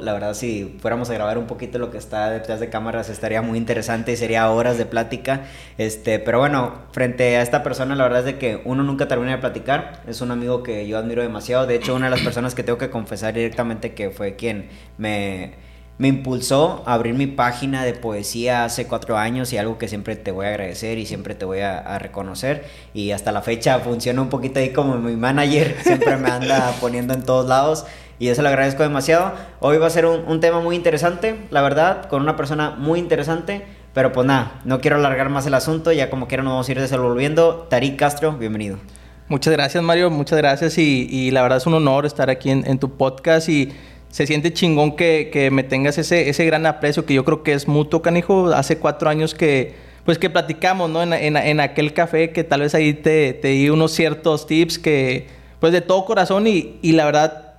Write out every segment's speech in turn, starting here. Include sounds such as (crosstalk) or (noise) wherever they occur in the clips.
La verdad, si fuéramos a grabar un poquito lo que está detrás de cámaras, estaría muy interesante y sería horas de plática. Este, pero bueno, frente a esta persona, la verdad es de que uno nunca termina de platicar. Es un amigo que yo admiro demasiado. De hecho, una de las personas que tengo que confesar directamente que fue quien me, me impulsó a abrir mi página de poesía hace cuatro años y algo que siempre te voy a agradecer y siempre te voy a, reconocer. Y hasta la fecha funciona un poquito ahí como mi manager. (laughs) Siempre me anda poniendo en todos lados y eso le agradezco demasiado. Hoy va a ser un, tema muy interesante, la verdad, con una persona muy interesante. Pero pues nada, no quiero alargar más el asunto, ya como quiera nos vamos a ir desenvolviendo. Tarik Castro, bienvenido. Muchas gracias Mario, muchas gracias y, la verdad es un honor estar aquí en, tu podcast y se siente chingón que, me tengas ese, ese gran aprecio que yo creo que es mutuo, canijo. Hace cuatro años que, pues que platicamos, ¿no? En, aquel café que tal vez ahí te, te, di unos ciertos tips que, pues de todo corazón y, y la verdad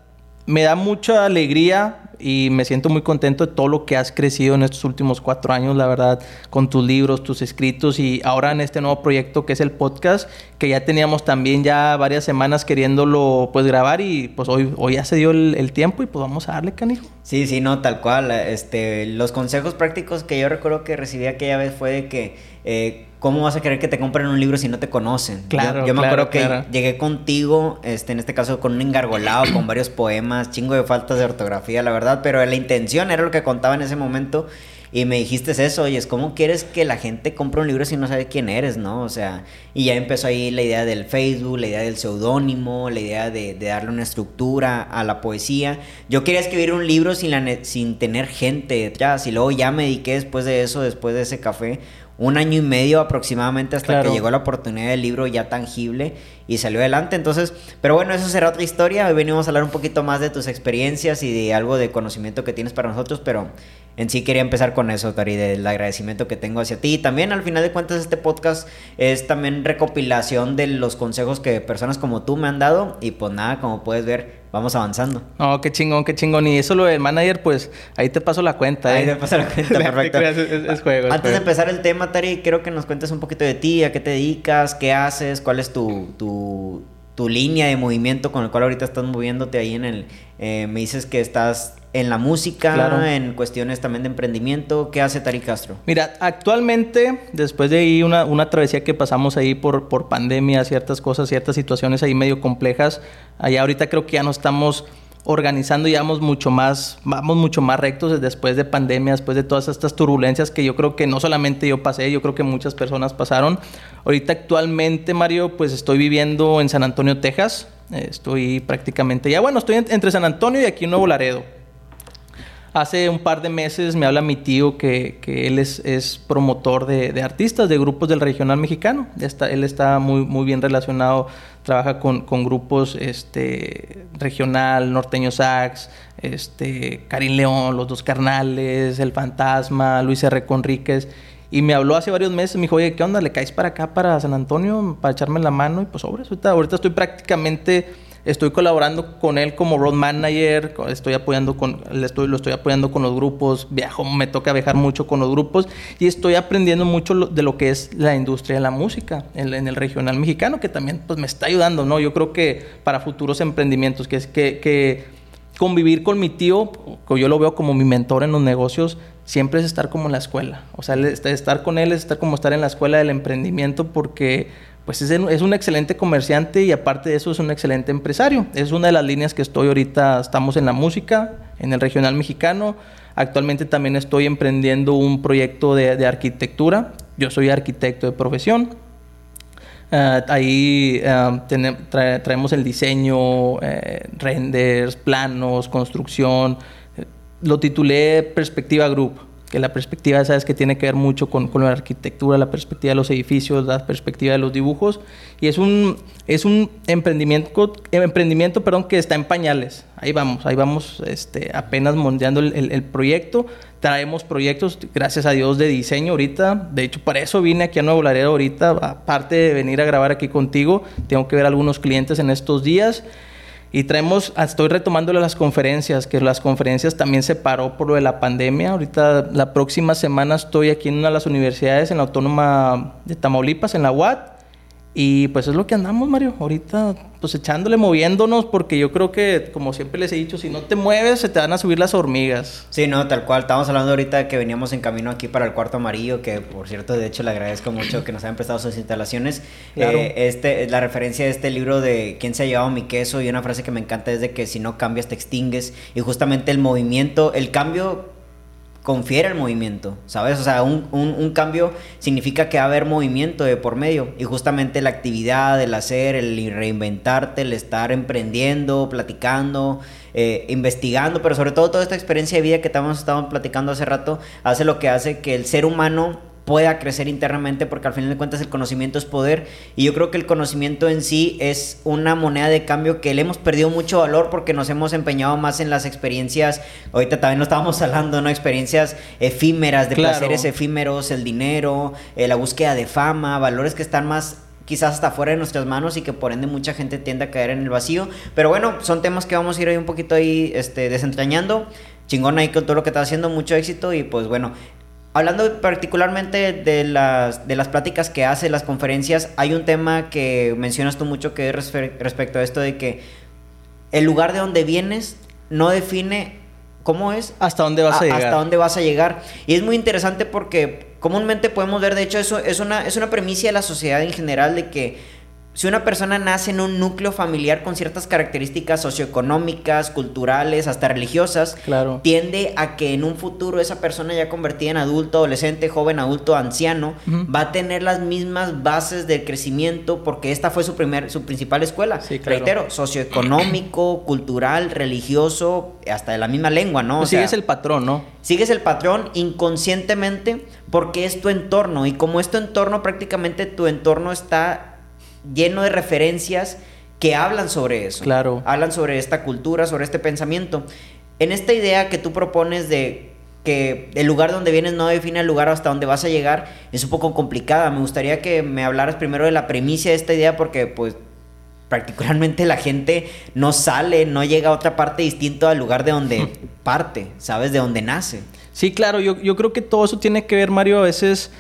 me da mucha alegría y me siento muy contento de todo lo que has crecido en estos últimos cuatro años, la verdad, con tus libros, tus escritos y ahora en este nuevo proyecto que es el podcast, que ya teníamos también ya varias semanas queriéndolo pues grabar y pues hoy, hoy ya se dio el, tiempo y pues vamos a darle, canijo. Sí, sí, no, tal cual. Este, los consejos prácticos que yo recuerdo que recibí aquella vez fue de que eh, ¿cómo vas a querer que te compren un libro si no te conocen? Claro, yo, me acuerdo que llegué contigo, este, en este caso con un engargolado, con varios poemas, chingo de faltas de ortografía, la verdad, pero la intención era lo que contaba en ese momento. Y me dijiste eso, oye, ¿cómo quieres que la gente compre un libro si no sabe quién eres, no? O sea, y ya empezó ahí la idea del Facebook, la idea del seudónimo, la idea de, darle una estructura a la poesía. Yo quería escribir un libro sin, la, sin tener gente detrás, y luego ya me dediqué después de eso, después de ese café, un año y medio aproximadamente hasta que llegó la oportunidad del libro ya tangible y salió adelante. Entonces, pero bueno, eso será otra historia. Hoy venimos a hablar un poquito más de tus experiencias y de algo de conocimiento que tienes para nosotros, pero en sí quería empezar con eso, Tari, del agradecimiento que tengo hacia ti. Y también al final de cuentas este podcast es también recopilación de los consejos que personas como tú me han dado y pues nada, como puedes ver, vamos avanzando. No, qué chingón, qué chingón. Y eso lo del manager, pues ahí te paso la cuenta. Ahí ¿eh? te paso la cuenta, (laughs) perfecto. es, juego, Antes de empezar el tema, Tari, quiero que nos cuentes un poquito de ti, a qué te dedicas, qué haces, cuál es tu, tu, tu línea de movimiento con el cual ahorita estás moviéndote ahí en el... Eh, me dices que estás en la música, en cuestiones también de emprendimiento. ¿Qué hace Tari Castro? Mira, actualmente, después de ahí una, una travesía que pasamos ahí por, por pandemia, ciertas cosas, ciertas situaciones ahí medio complejas, allá ahorita creo que ya no estamos organizando y vamos mucho más, vamos mucho más rectos después de pandemia, después de todas estas turbulencias que yo creo que no solamente yo pasé, yo creo que muchas personas pasaron. Ahorita actualmente, Mario, pues estoy viviendo en San Antonio, Texas. Estoy prácticamente ya, bueno, estoy entre San Antonio y aquí en Nuevo Laredo. Hace un par de meses me habla mi tío que, que él es, es promotor de, de, artistas, de grupos del regional mexicano. Está, él está muy, muy bien relacionado, trabaja con, con grupos este, regional, norteño sax, este, Karim León, Los Dos Carnales, El Fantasma, Luis R. Conríquez. Y me habló hace varios meses, me dijo, oye, ¿qué onda? ¿Le caes para acá, para San Antonio, para echarme la mano? Y pues, sobre, ahorita, ahorita estoy prácticamente Estoy colaborando con él como road manager, estoy apoyando con, lo estoy apoyando con los grupos, viajo, me toca viajar mucho con los grupos y estoy aprendiendo mucho de lo que es la industria de la música en, el regional mexicano, que también pues, me está ayudando, ¿no? Yo creo que para futuros emprendimientos, que, que convivir con mi tío, que yo lo veo como mi mentor en los negocios, siempre es estar como en la escuela. O sea, estar con él es estar como estar en la escuela del emprendimiento porque pues es, un excelente comerciante y aparte de eso es un excelente empresario. Es una de las líneas que estoy ahorita, estamos en la música, en el regional mexicano. Actualmente también estoy emprendiendo un proyecto de, arquitectura. Yo soy arquitecto de profesión. Ah, ahí ah, traemos el diseño, eh, renders, planos, construcción. Lo titulé Perspectiva Group que la perspectiva, sabes, que tiene que ver mucho con, con, la arquitectura, la perspectiva de los edificios, la perspectiva de los dibujos, y es un, es un emprendimiento, emprendimiento perdón, que está en pañales. Ahí vamos, ahí vamos este, apenas mondeando el, el, proyecto. Traemos proyectos, gracias a Dios, de diseño ahorita. De hecho, para eso vine aquí a Nuevo Laredo ahorita. Aparte de venir a grabar aquí contigo, tengo que ver a algunos clientes en estos días. Y traemos, estoy retomando las conferencias, que las conferencias también se paró por lo de la pandemia. Ahorita la próxima semana estoy aquí en una de las universidades, en la Autónoma de Tamaulipas, en la UAT. Y pues es lo que andamos, Mario. Ahorita, pues echándole, moviéndonos, porque yo creo que, como siempre les he dicho, si no te mueves, se te van a subir las hormigas. Sí, no, tal cual. Estábamos hablando ahorita que veníamos en camino aquí para el cuarto amarillo, que por cierto, de hecho, le agradezco mucho que nos hayan prestado sus instalaciones. (laughs) Claro. Eh, este, la referencia de este libro de ¿Quién se ha llevado mi queso? Y una frase que me encanta es de que si no cambias, te extingues. Y justamente el movimiento, el cambio confiere el movimiento, ¿sabes? O sea, un, un, cambio significa que va a haber movimiento de por medio y justamente la actividad, el hacer, el reinventarte, el estar emprendiendo, platicando, eh, investigando, pero sobre todo toda esta experiencia de vida que estamos platicando hace rato, hace lo que hace que el ser humano pueda crecer internamente porque al final de cuentas el conocimiento es poder y yo creo que el conocimiento en sí es una moneda de cambio que le hemos perdido mucho valor porque nos hemos empeñado más en las experiencias, ahorita también lo estábamos (laughs) hablando, ¿no? Experiencias efímeras, de Claro. placeres efímeros, el dinero, eh, la búsqueda de fama, valores que están más quizás hasta fuera de nuestras manos y que por ende mucha gente tiende a caer en el vacío. Pero bueno, son temas que vamos a ir ahí un poquito ahí este, desentrañando. Chingón ahí con todo lo que estás haciendo, mucho éxito y pues bueno. Hablando particularmente de las, de las pláticas que hace, las conferencias, hay un tema que mencionas tú mucho que es respe- respecto a esto de que el lugar de donde vienes no define cómo es ¿Hasta dónde vas a, a- llegar? hasta dónde vas a llegar. Y es muy interesante porque comúnmente podemos ver, de hecho, eso es una, es una premisa de la sociedad en general de que si una persona nace en un núcleo familiar con ciertas características socioeconómicas, culturales, hasta religiosas, Claro. tiende a que en un futuro esa persona ya convertida en adulto, adolescente, joven, adulto, anciano, va a tener las mismas bases del crecimiento porque esta fue su primer, su principal escuela. Sí, claro. Reitero, socioeconómico, (clears throat) cultural, religioso, hasta de la misma lengua, ¿no? O Pues sea, sigues el patrón, ¿no? Sigues el patrón inconscientemente porque es tu entorno y como es tu entorno prácticamente tu entorno está lleno de referencias que hablan sobre eso. Claro. Hablan sobre esta cultura, sobre este pensamiento. En esta idea que tú propones de que el lugar donde vienes no define el lugar hasta donde vas a llegar es un poco complicada. Me gustaría que me hablaras primero de la premisa de esta idea porque pues particularmente la gente no sale, no llega a otra parte distinto al lugar de donde (laughs) parte, ¿sabes? De donde nace. Sí, claro, yo, yo creo que todo eso tiene que ver, Mario, a veces,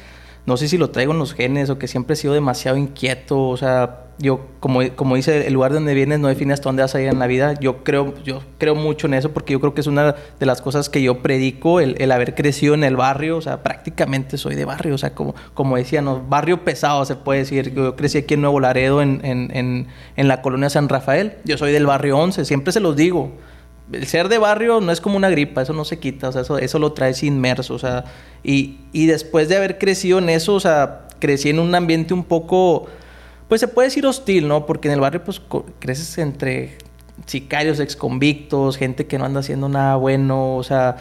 no sé si lo traigo en los genes o que siempre he sido demasiado inquieto, o sea, yo, como, como dice, el lugar donde vienes no define hasta dónde vas a llegar en la vida, yo creo, yo creo mucho en eso porque yo creo que es una de las cosas que yo predico, el, el haber crecido en el barrio, o sea, prácticamente soy de barrio, o sea, como, como decían, ¿no? barrio pesado se puede decir, yo crecí aquí en Nuevo Laredo, en, en, en, en la colonia San Rafael, yo soy del barrio 11, siempre se los digo, el ser de barrio no es como una gripa, eso no se quita, o sea, eso, eso lo traes inmerso, o sea, y, y después de haber crecido en eso, o sea, crecí en un ambiente un poco, pues se puede decir hostil, ¿no? Porque en el barrio, pues, creces entre sicarios, exconvictos, gente que no anda haciendo nada bueno, o sea,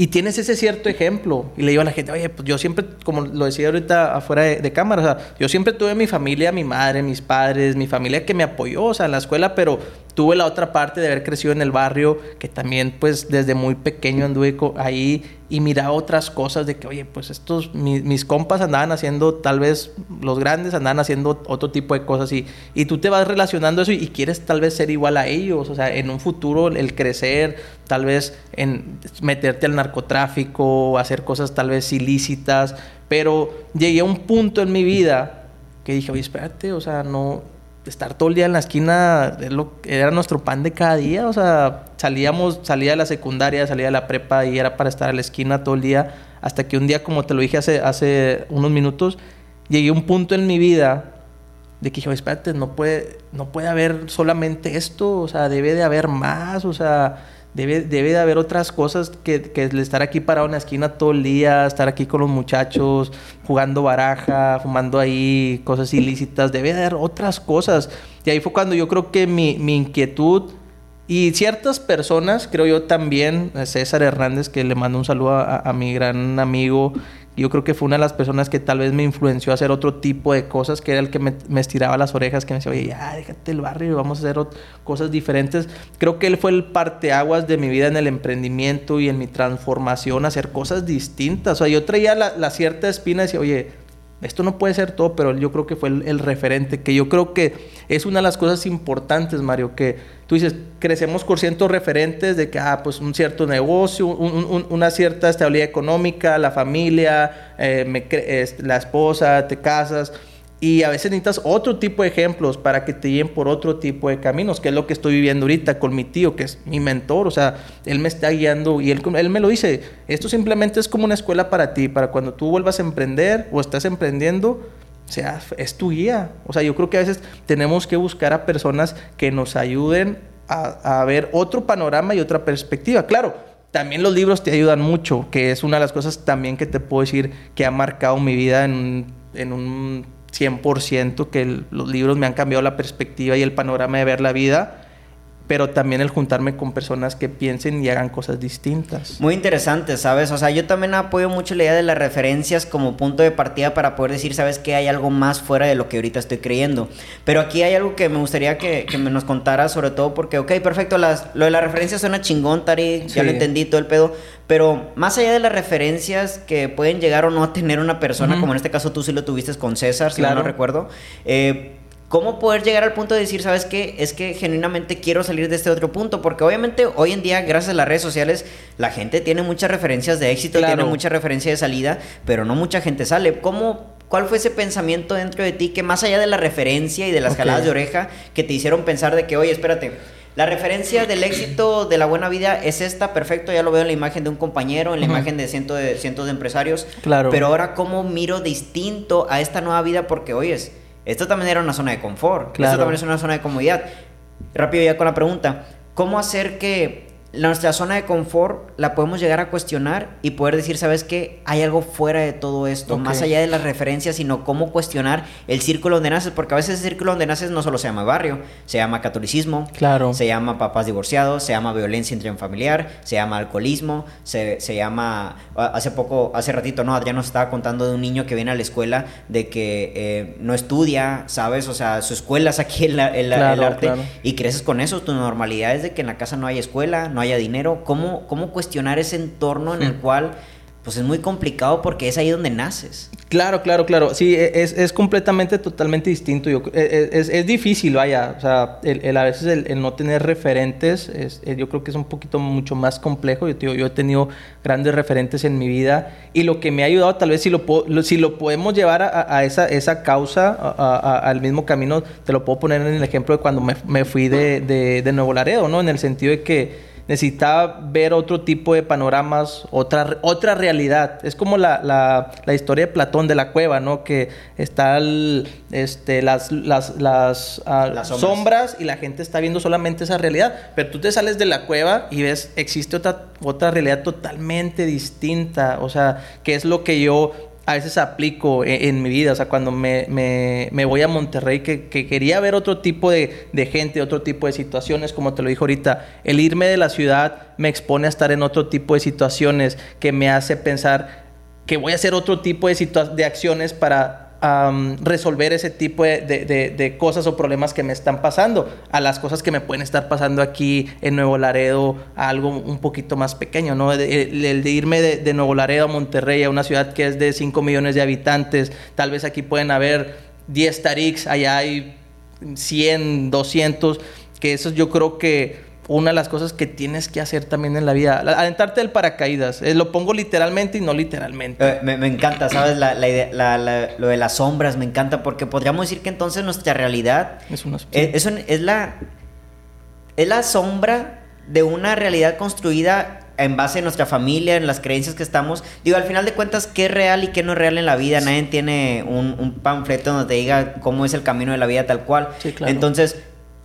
y tienes ese cierto ejemplo. Y le digo a la gente, oye, pues yo siempre, como lo decía ahorita afuera de, de cámara, o sea, yo siempre tuve mi familia, mi madre, mis padres, mi familia que me apoyó, o sea, en la escuela, pero tuve la otra parte de haber crecido en el barrio, que también, pues, desde muy pequeño anduve ahí y miraba otras cosas de que, oye, pues estos, mi- mis compas andaban haciendo, tal vez los grandes andaban haciendo otro tipo de cosas y, y tú te vas relacionando eso y, y quieres tal vez ser igual a ellos, o sea, en un futuro el crecer, tal vez en meterte al narcotráfico, hacer cosas tal vez ilícitas, pero llegué a un punto en mi vida que dije, oye, espérate, o sea, no, estar todo el día en la esquina era nuestro pan de cada día, o sea, salíamos, salía de la secundaria, salía de la prepa y era para estar a la esquina todo el día, hasta que un día, como te lo dije hace, hace unos minutos, llegué a un punto en mi vida de que dije, "Oye, espérate, no puede, no puede haber solamente esto, o sea, debe de haber más, o sea, debe, debe de haber otras cosas que, que estar aquí parado en la esquina todo el día, estar aquí con los muchachos, jugando baraja, fumando ahí cosas ilícitas, debe de haber otras cosas. Y ahí fue cuando yo creo que mi, mi inquietud y ciertas personas, creo yo también, César Hernández, que le mando un saludo a mi gran amigo, yo creo que fue una de las personas que tal vez me influenció a hacer otro tipo de cosas, que era el que me, me estiraba las orejas, que me decía, oye, ya, déjate el barrio, vamos a hacer cosas diferentes. Creo que él fue el parteaguas de mi vida en el emprendimiento y en mi transformación, hacer cosas distintas. O sea, yo traía la, la cierta espina y decía, oye, esto no puede ser todo, pero yo creo que fue el, referente, que yo creo que es una de las cosas importantes, Mario, que tú dices, crecemos con ciertos referentes de que, ah, pues un cierto negocio, un- un- una cierta estabilidad económica, la familia, eh, me es- la esposa, te casas, Y a veces necesitas otro tipo de ejemplos para que te guíen por otro tipo de caminos, que es lo que estoy viviendo ahorita con mi tío, que es mi mentor. O sea, él me está guiando y él, él me lo dice. Esto simplemente es como una escuela para ti, para cuando tú vuelvas a emprender o estás emprendiendo, sea, es tu guía. O sea, yo creo que a veces tenemos que buscar a personas que nos ayuden a, a ver otro panorama y otra perspectiva. Claro, también los libros te ayudan mucho, que es una de las cosas también que te puedo decir que ha marcado mi vida en, en un 100%, que los libros me han cambiado la perspectiva y el panorama de ver la vida pero también el juntarme con personas que piensen y hagan cosas distintas. Muy interesante, ¿sabes? O sea, yo también apoyo mucho la idea de las referencias como punto de partida para poder decir, ¿sabes qué? Hay algo más fuera de lo que ahorita estoy creyendo. Pero aquí hay algo que me gustaría que, que me nos contara, sobre todo porque, ok, perfecto, las, lo de las referencias suena chingón, Tari, ya lo entendí todo el pedo, pero más allá de las referencias que pueden llegar o no a tener una persona, como en este caso tú sí lo tuviste con César, si no no recuerdo, eh, ¿Cómo poder llegar al punto de decir, sabes qué? Es que genuinamente quiero salir de este otro punto? Porque obviamente hoy en día, gracias a las redes sociales, la gente tiene muchas referencias de éxito, tiene mucha referencia de salida, pero no mucha gente sale. ¿Cómo, ¿Cuál fue ese pensamiento dentro de ti que más allá de la referencia y de las jaladas de oreja que te hicieron pensar de que, oye, espérate, la referencia del éxito de la buena vida es esta, perfecto, ya lo veo en la imagen de un compañero, en la imagen de cientos de, cientos de empresarios. Claro. Pero ahora, ¿cómo miro distinto a esta nueva vida? Porque, oyes, esto también era una zona de confort. Esto también es una zona de comodidad. Rápido ya con la pregunta. ¿Cómo hacer que nuestra zona de confort la podemos llegar a cuestionar y poder decir, ¿sabes qué? Hay algo fuera de todo esto, más allá de las referencias, sino cómo cuestionar el círculo donde naces, porque a veces el círculo donde naces no solo se llama barrio, se llama catolicismo, claro. se llama papás divorciados, se llama violencia intrafamiliar, se llama alcoholismo, se, se llama, hace poco, hace ratito, no, Adrián nos estaba contando de un niño que viene a la escuela de que eh, no estudia, ¿sabes? O sea, su escuela es aquí el, el, arte y creces con eso, tu normalidad es de que en la casa no hay escuela, no haya dinero, ¿cómo, cómo cuestionar ese entorno en el hmm. cual pues es muy complicado porque es ahí donde naces. Claro, claro, claro. Sí, e, es, es completamente, totalmente distinto. Yo, e, e, es, es, difícil, vaya. O sea, el, a veces el, no tener referentes, es, yo creo que es un poquito mucho más complejo. Yo, yo he tenido grandes referentes en mi vida y lo que me ha ayudado, tal vez si lo, si lo podemos llevar a, a esa, esa causa, al mismo camino, te lo puedo poner en el ejemplo de cuando me, me fui de, de, de Nuevo Laredo, ¿no? En el sentido de que necesitaba ver otro tipo de panoramas, otra, otra realidad. Es como la, la, la historia de Platón de la cueva, ¿no? Que están este, las, las, ah, las, sombras. y la gente está viendo solamente esa realidad. Pero tú te sales de la cueva y ves, existe otra, otra realidad totalmente distinta. O sea, que es lo que yo a veces aplico en, mi vida. O sea, cuando me, me, voy a Monterrey, que, quería ver otro tipo de, de, gente, otro tipo de situaciones, como te lo dije ahorita. El irme de la ciudad me expone a estar en otro tipo de situaciones que me hace pensar que voy a hacer otro tipo de, de acciones para resolver ese tipo de, cosas o problemas que me están pasando, a las cosas que me pueden estar pasando aquí en Nuevo Laredo, a algo un poquito más pequeño, ¿no? El, de irme de, Nuevo Laredo a Monterrey, a una ciudad que es de 5 millones de habitantes, tal vez aquí pueden haber 10 tariks, allá hay 100, 200, que eso yo creo que una de las cosas que tienes que hacer también en la vida. Adentrarte del paracaídas. Eh, lo pongo literalmente y no literalmente. Eh, me, encanta, ¿sabes? La, la, lo de las sombras me encanta porque podríamos decir que entonces nuestra realidad es, una, es, la, es la sombra de una realidad construida en base a nuestra familia, en las creencias que estamos. Digo, al final de cuentas, ¿qué es real y qué no es real en la vida? Nadie tiene un, un panfleto donde te diga cómo es el camino de la vida tal cual. Sí, claro. Entonces,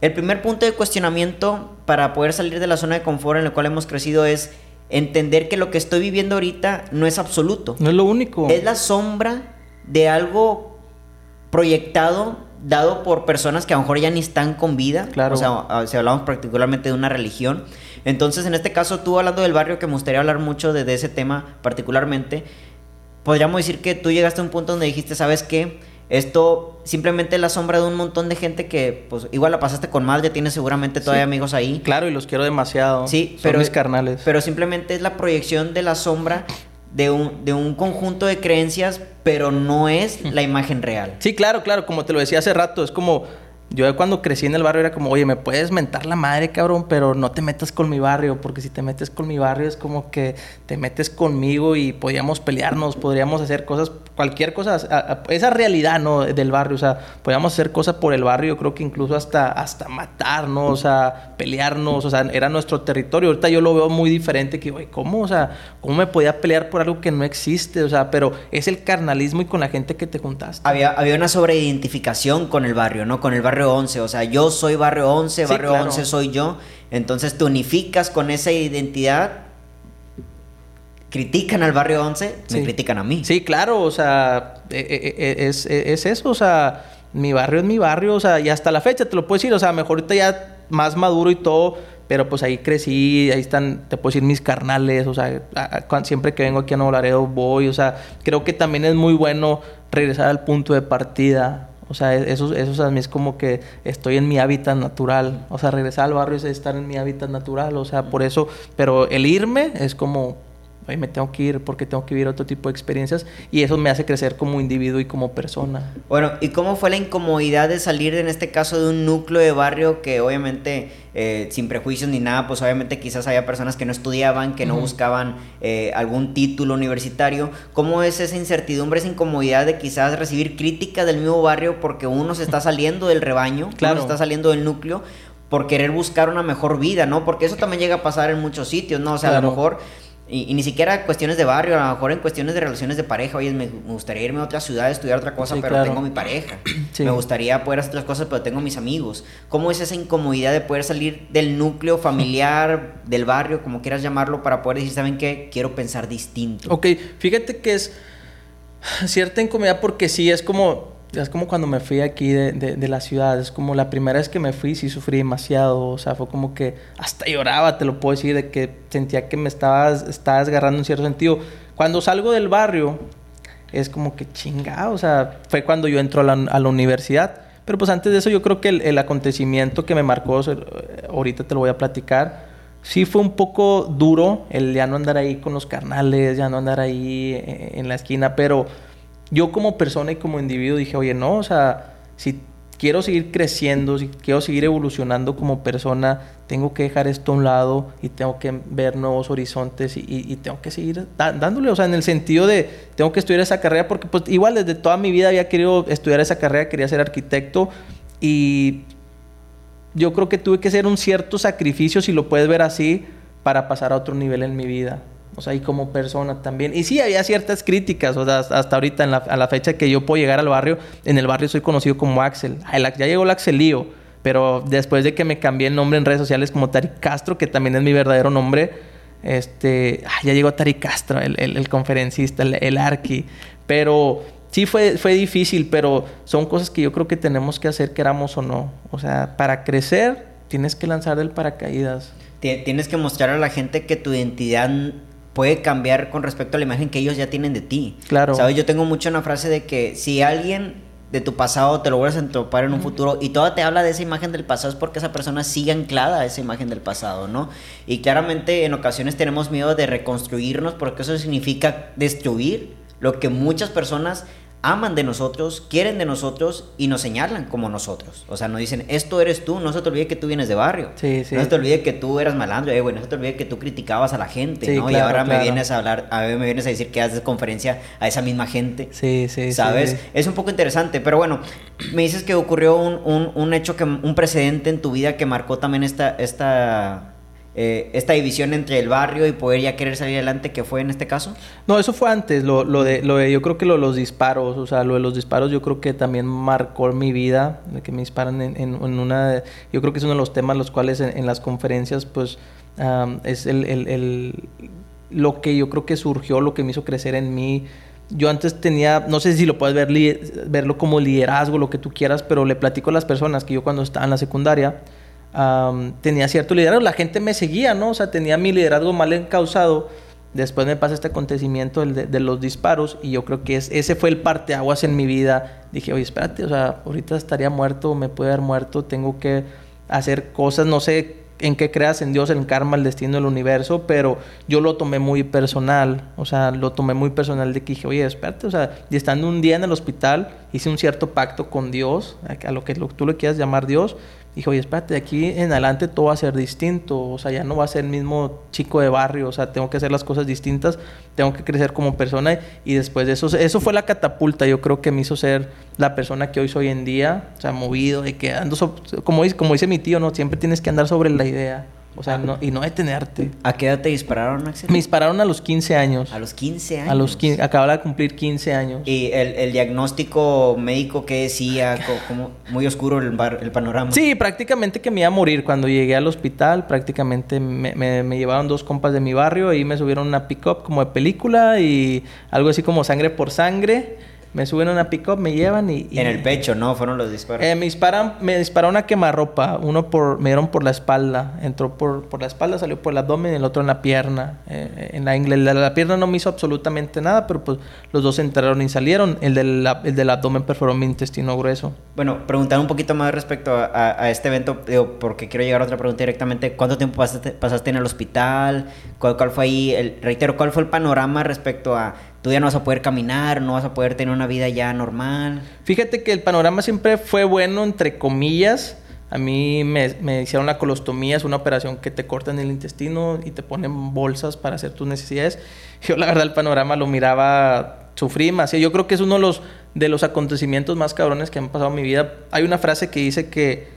el primer punto de cuestionamiento para poder salir de la zona de confort en la cual hemos crecido es entender que lo que estoy viviendo ahorita no es absoluto. No es lo único. Es la sombra de algo proyectado, dado por personas que a lo mejor ya ni están con vida. Claro. O sea, si hablamos particularmente de una religión. Entonces, en este caso, tú hablando del barrio, que me gustaría hablar mucho de, de ese tema particularmente, podríamos decir que tú llegaste a un punto donde dijiste, ¿sabes qué? Esto simplemente es la sombra de un montón de gente que, pues, igual la pasaste con mal, ya tienes seguramente todavía amigos ahí. Claro, y los quiero demasiado. Sí, pero. mis carnales. Pero simplemente es la proyección de la sombra de un, de un conjunto de creencias, pero no es (laughs) la imagen real. Sí, claro, claro, como te lo decía hace rato, es como Yo cuando crecí en el barrio era como, oye, me puedes mentar la madre, cabrón, pero no te metas con mi barrio, porque si te metes con mi barrio es como que te metes conmigo y podíamos pelearnos, podríamos hacer cosas, cualquier cosa, esa realidad, ¿no? Del barrio, o sea, podíamos hacer cosas por el barrio, yo creo que incluso hasta, hasta matarnos, o sea, pelearnos, o sea, era nuestro territorio. Ahorita yo lo veo muy diferente, que, oye, ¿cómo? O sea, ¿cómo me podía pelear por algo que no existe? O sea, pero es el carnalismo y con la gente que te juntaste. Había, había una sobreidentificación con el barrio, ¿no? Con el barrio 11, o sea, yo soy barrio 11, barrio 11 soy yo, entonces te unificas con esa identidad critican al barrio 11, me critican a mí. Sí, claro, o sea, e, e, e, es, es, eso, o sea, mi barrio es mi barrio, o sea, y hasta la fecha te lo puedo decir, o sea, mejor ahorita ya más maduro y todo, pero pues ahí crecí, ahí están, te puedo decir, mis carnales, o sea, siempre que vengo aquí a Nuevo Laredo voy, o sea, creo que también es muy bueno regresar al punto de partida, o sea, eso, eso a mí es como que estoy en mi hábitat natural. O sea, regresar al barrio es estar en mi hábitat natural. O sea, por eso, pero el irme es como me tengo que ir porque tengo que vivir otro tipo de experiencias y eso me hace crecer como individuo y como persona. Bueno, ¿y cómo fue la incomodidad de salir en este caso de un núcleo de barrio que obviamente eh, sin prejuicios ni nada, pues obviamente quizás había personas que no estudiaban, que no buscaban eh, algún título universitario? ¿Cómo es esa incertidumbre, esa incomodidad de quizás recibir crítica del mismo barrio porque uno se está (laughs) saliendo del rebaño, claro. uno se está saliendo del núcleo? por querer buscar una mejor vida, ¿no? Porque eso también llega a pasar en muchos sitios, ¿no? O sea, a lo mejor y, ni siquiera cuestiones de barrio, a lo mejor en cuestiones de relaciones de pareja. Oye, me, gustaría irme a otra ciudad, estudiar otra cosa, pero tengo mi pareja. (clears throat) Me gustaría poder hacer otras cosas, pero tengo mis amigos. ¿Cómo es esa incomodidad de poder salir del núcleo familiar, (laughs) del barrio, como quieras llamarlo, para poder decir, ¿saben qué? Quiero pensar distinto. Ok, fíjate que es cierta incomodidad porque sí, es como es como cuando me fui aquí de, de, la ciudad, es como la primera vez que me fui, sí sufrí demasiado, o sea, fue como que hasta lloraba, te lo puedo decir, de que sentía que me estabas, estabas agarrando en cierto sentido. Cuando salgo del barrio, es como que chingado, o sea, fue cuando yo entro a la, a la universidad. Pero pues antes de eso yo creo que el, el, acontecimiento que me marcó, ahorita te lo voy a platicar, sí fue un poco duro el ya no andar ahí con los carnales, ya no andar ahí eh, en la esquina, pero yo como persona y como individuo dije, oye, no, o sea, si quiero seguir creciendo, si quiero seguir evolucionando como persona, tengo que dejar esto a un lado y tengo que ver nuevos horizontes y, tengo que seguir dándole, o sea, en el sentido de tengo que estudiar esa carrera porque pues igual desde toda mi vida había querido estudiar esa carrera, quería ser arquitecto y yo creo que tuve que hacer un cierto sacrificio, si lo puedes ver así, para pasar a otro nivel en mi vida. O sea, y como persona también. Y sí, había ciertas críticas, o sea, hasta ahorita, a la fecha que yo puedo llegar al barrio, en el barrio soy conocido como Axel. ya llegó el Axelío, pero después de que me cambié el nombre en redes sociales como Tari Castro, que también es mi verdadero nombre, este, ya llegó Tari Castro, el, conferencista, el, el, arqui. Pero sí fue, fue difícil, pero son cosas que yo creo que tenemos que hacer, queramos o no. O sea, para crecer, tienes que lanzar del paracaídas. Tienes que mostrar a la gente que tu identidad puede cambiar con respecto a la imagen que ellos ya tienen de ti. Claro. ¿Sabes? Yo tengo mucho una frase de que si alguien de tu pasado te lo vuelves a entropar en un futuro y todo te habla de esa imagen del pasado es porque esa persona sigue anclada a esa imagen del pasado, ¿no? Y claramente en ocasiones tenemos miedo de reconstruirnos porque eso significa destruir lo que muchas personas aman de nosotros, quieren de nosotros y nos señalan como nosotros. O sea, nos dicen, esto eres tú, no se te olvide que tú vienes de barrio. Sí, sí. No se te olvide que tú eras malandro, eh, no se te olvide que tú criticabas a la gente, ¿no? y ahora me vienes a hablar, a ver, me vienes a decir que haces conferencia a esa misma gente. Sí, sí. ¿Sabes? Es un poco interesante, pero bueno, me dices que ocurrió un, un, un hecho, que un precedente en tu vida que marcó también esta, esta eh, esta división entre el barrio y poder ya querer salir adelante que fue en este caso? No, eso fue antes, lo, lo, de, lo de, yo creo que lo, los disparos, o sea, lo de los disparos yo creo que también marcó mi vida, de que me disparan en, en, una, yo creo que es uno de los temas los cuales en, las conferencias pues es el, el, el, lo que yo creo que surgió, lo que me hizo crecer en mí. Yo antes tenía, no sé si lo puedes ver, verlo como liderazgo, lo que tú quieras, pero le platico a las personas que yo cuando estaba en la secundaria, tenía cierto liderazgo, la gente me seguía, ¿no? O sea, tenía mi liderazgo mal encausado. Después me pasa este acontecimiento de, de, los disparos y yo creo que es, ese fue el parteaguas en mi vida. Dije, oye, espérate, o sea, ahorita estaría muerto, me puede haber muerto, tengo que hacer cosas, no sé en qué creas en Dios, en karma, el destino, el universo, pero yo lo tomé muy personal, o sea, lo tomé muy personal de que dije, oye, espérate, o sea, y estando un día en el hospital, hice un cierto pacto con Dios, a lo que tú le quieras llamar Dios, Dijo, oye, espérate, de aquí en adelante todo va a ser distinto, o sea, ya no va a ser el mismo chico de barrio, o sea, tengo que hacer las cosas distintas, tengo que crecer como persona y después de eso, eso fue la catapulta, yo creo que me hizo ser la persona que hoy soy en día, o sea, movido, de que ando, como, como dice mi tío, ¿no? Siempre tienes que andar sobre la idea. O sea, no, y no detenerte. ¿A qué edad te dispararon, Axel? Me dispararon a los 15 años. ¿A los 15 años? A los 15, acababa de cumplir 15 años. ¿Y el, diagnóstico médico qué decía? Como muy oscuro el, el, panorama. Sí, prácticamente que me iba a morir. Cuando llegué al hospital, prácticamente me, me, me llevaron dos compas de mi barrio y me subieron una pick-up como de película y algo así como sangre por sangre me suben a una pick-up, me llevan y, En el pecho, ¿no? Fueron los disparos. Eh, me disparan, me disparó una quemarropa, uno por, me dieron por la espalda, entró por, por la espalda, salió por el abdomen y el otro en la pierna. Eh, en la ingle, la, pierna no me hizo absolutamente nada, pero pues los dos entraron y salieron. El del, el del abdomen perforó mi intestino grueso. Bueno, preguntar un poquito más respecto a, este evento, digo, porque quiero llegar a otra pregunta directamente. ¿Cuánto tiempo pasaste, pasaste en el hospital? ¿Cuál, cuál fue ahí, el, reitero, cuál fue el panorama respecto a tú ya no vas a poder caminar, no vas a poder tener una vida ya normal. Fíjate que el panorama siempre fue bueno, entre comillas. A mí me, hicieron la colostomía, es una operación que te cortan el intestino y te ponen bolsas para hacer tus necesidades. (laughs) Yo la verdad el panorama lo miraba, sufrí más. Yo creo que es uno de los, de los acontecimientos más cabrones que han pasado en mi vida. Hay una frase que dice que,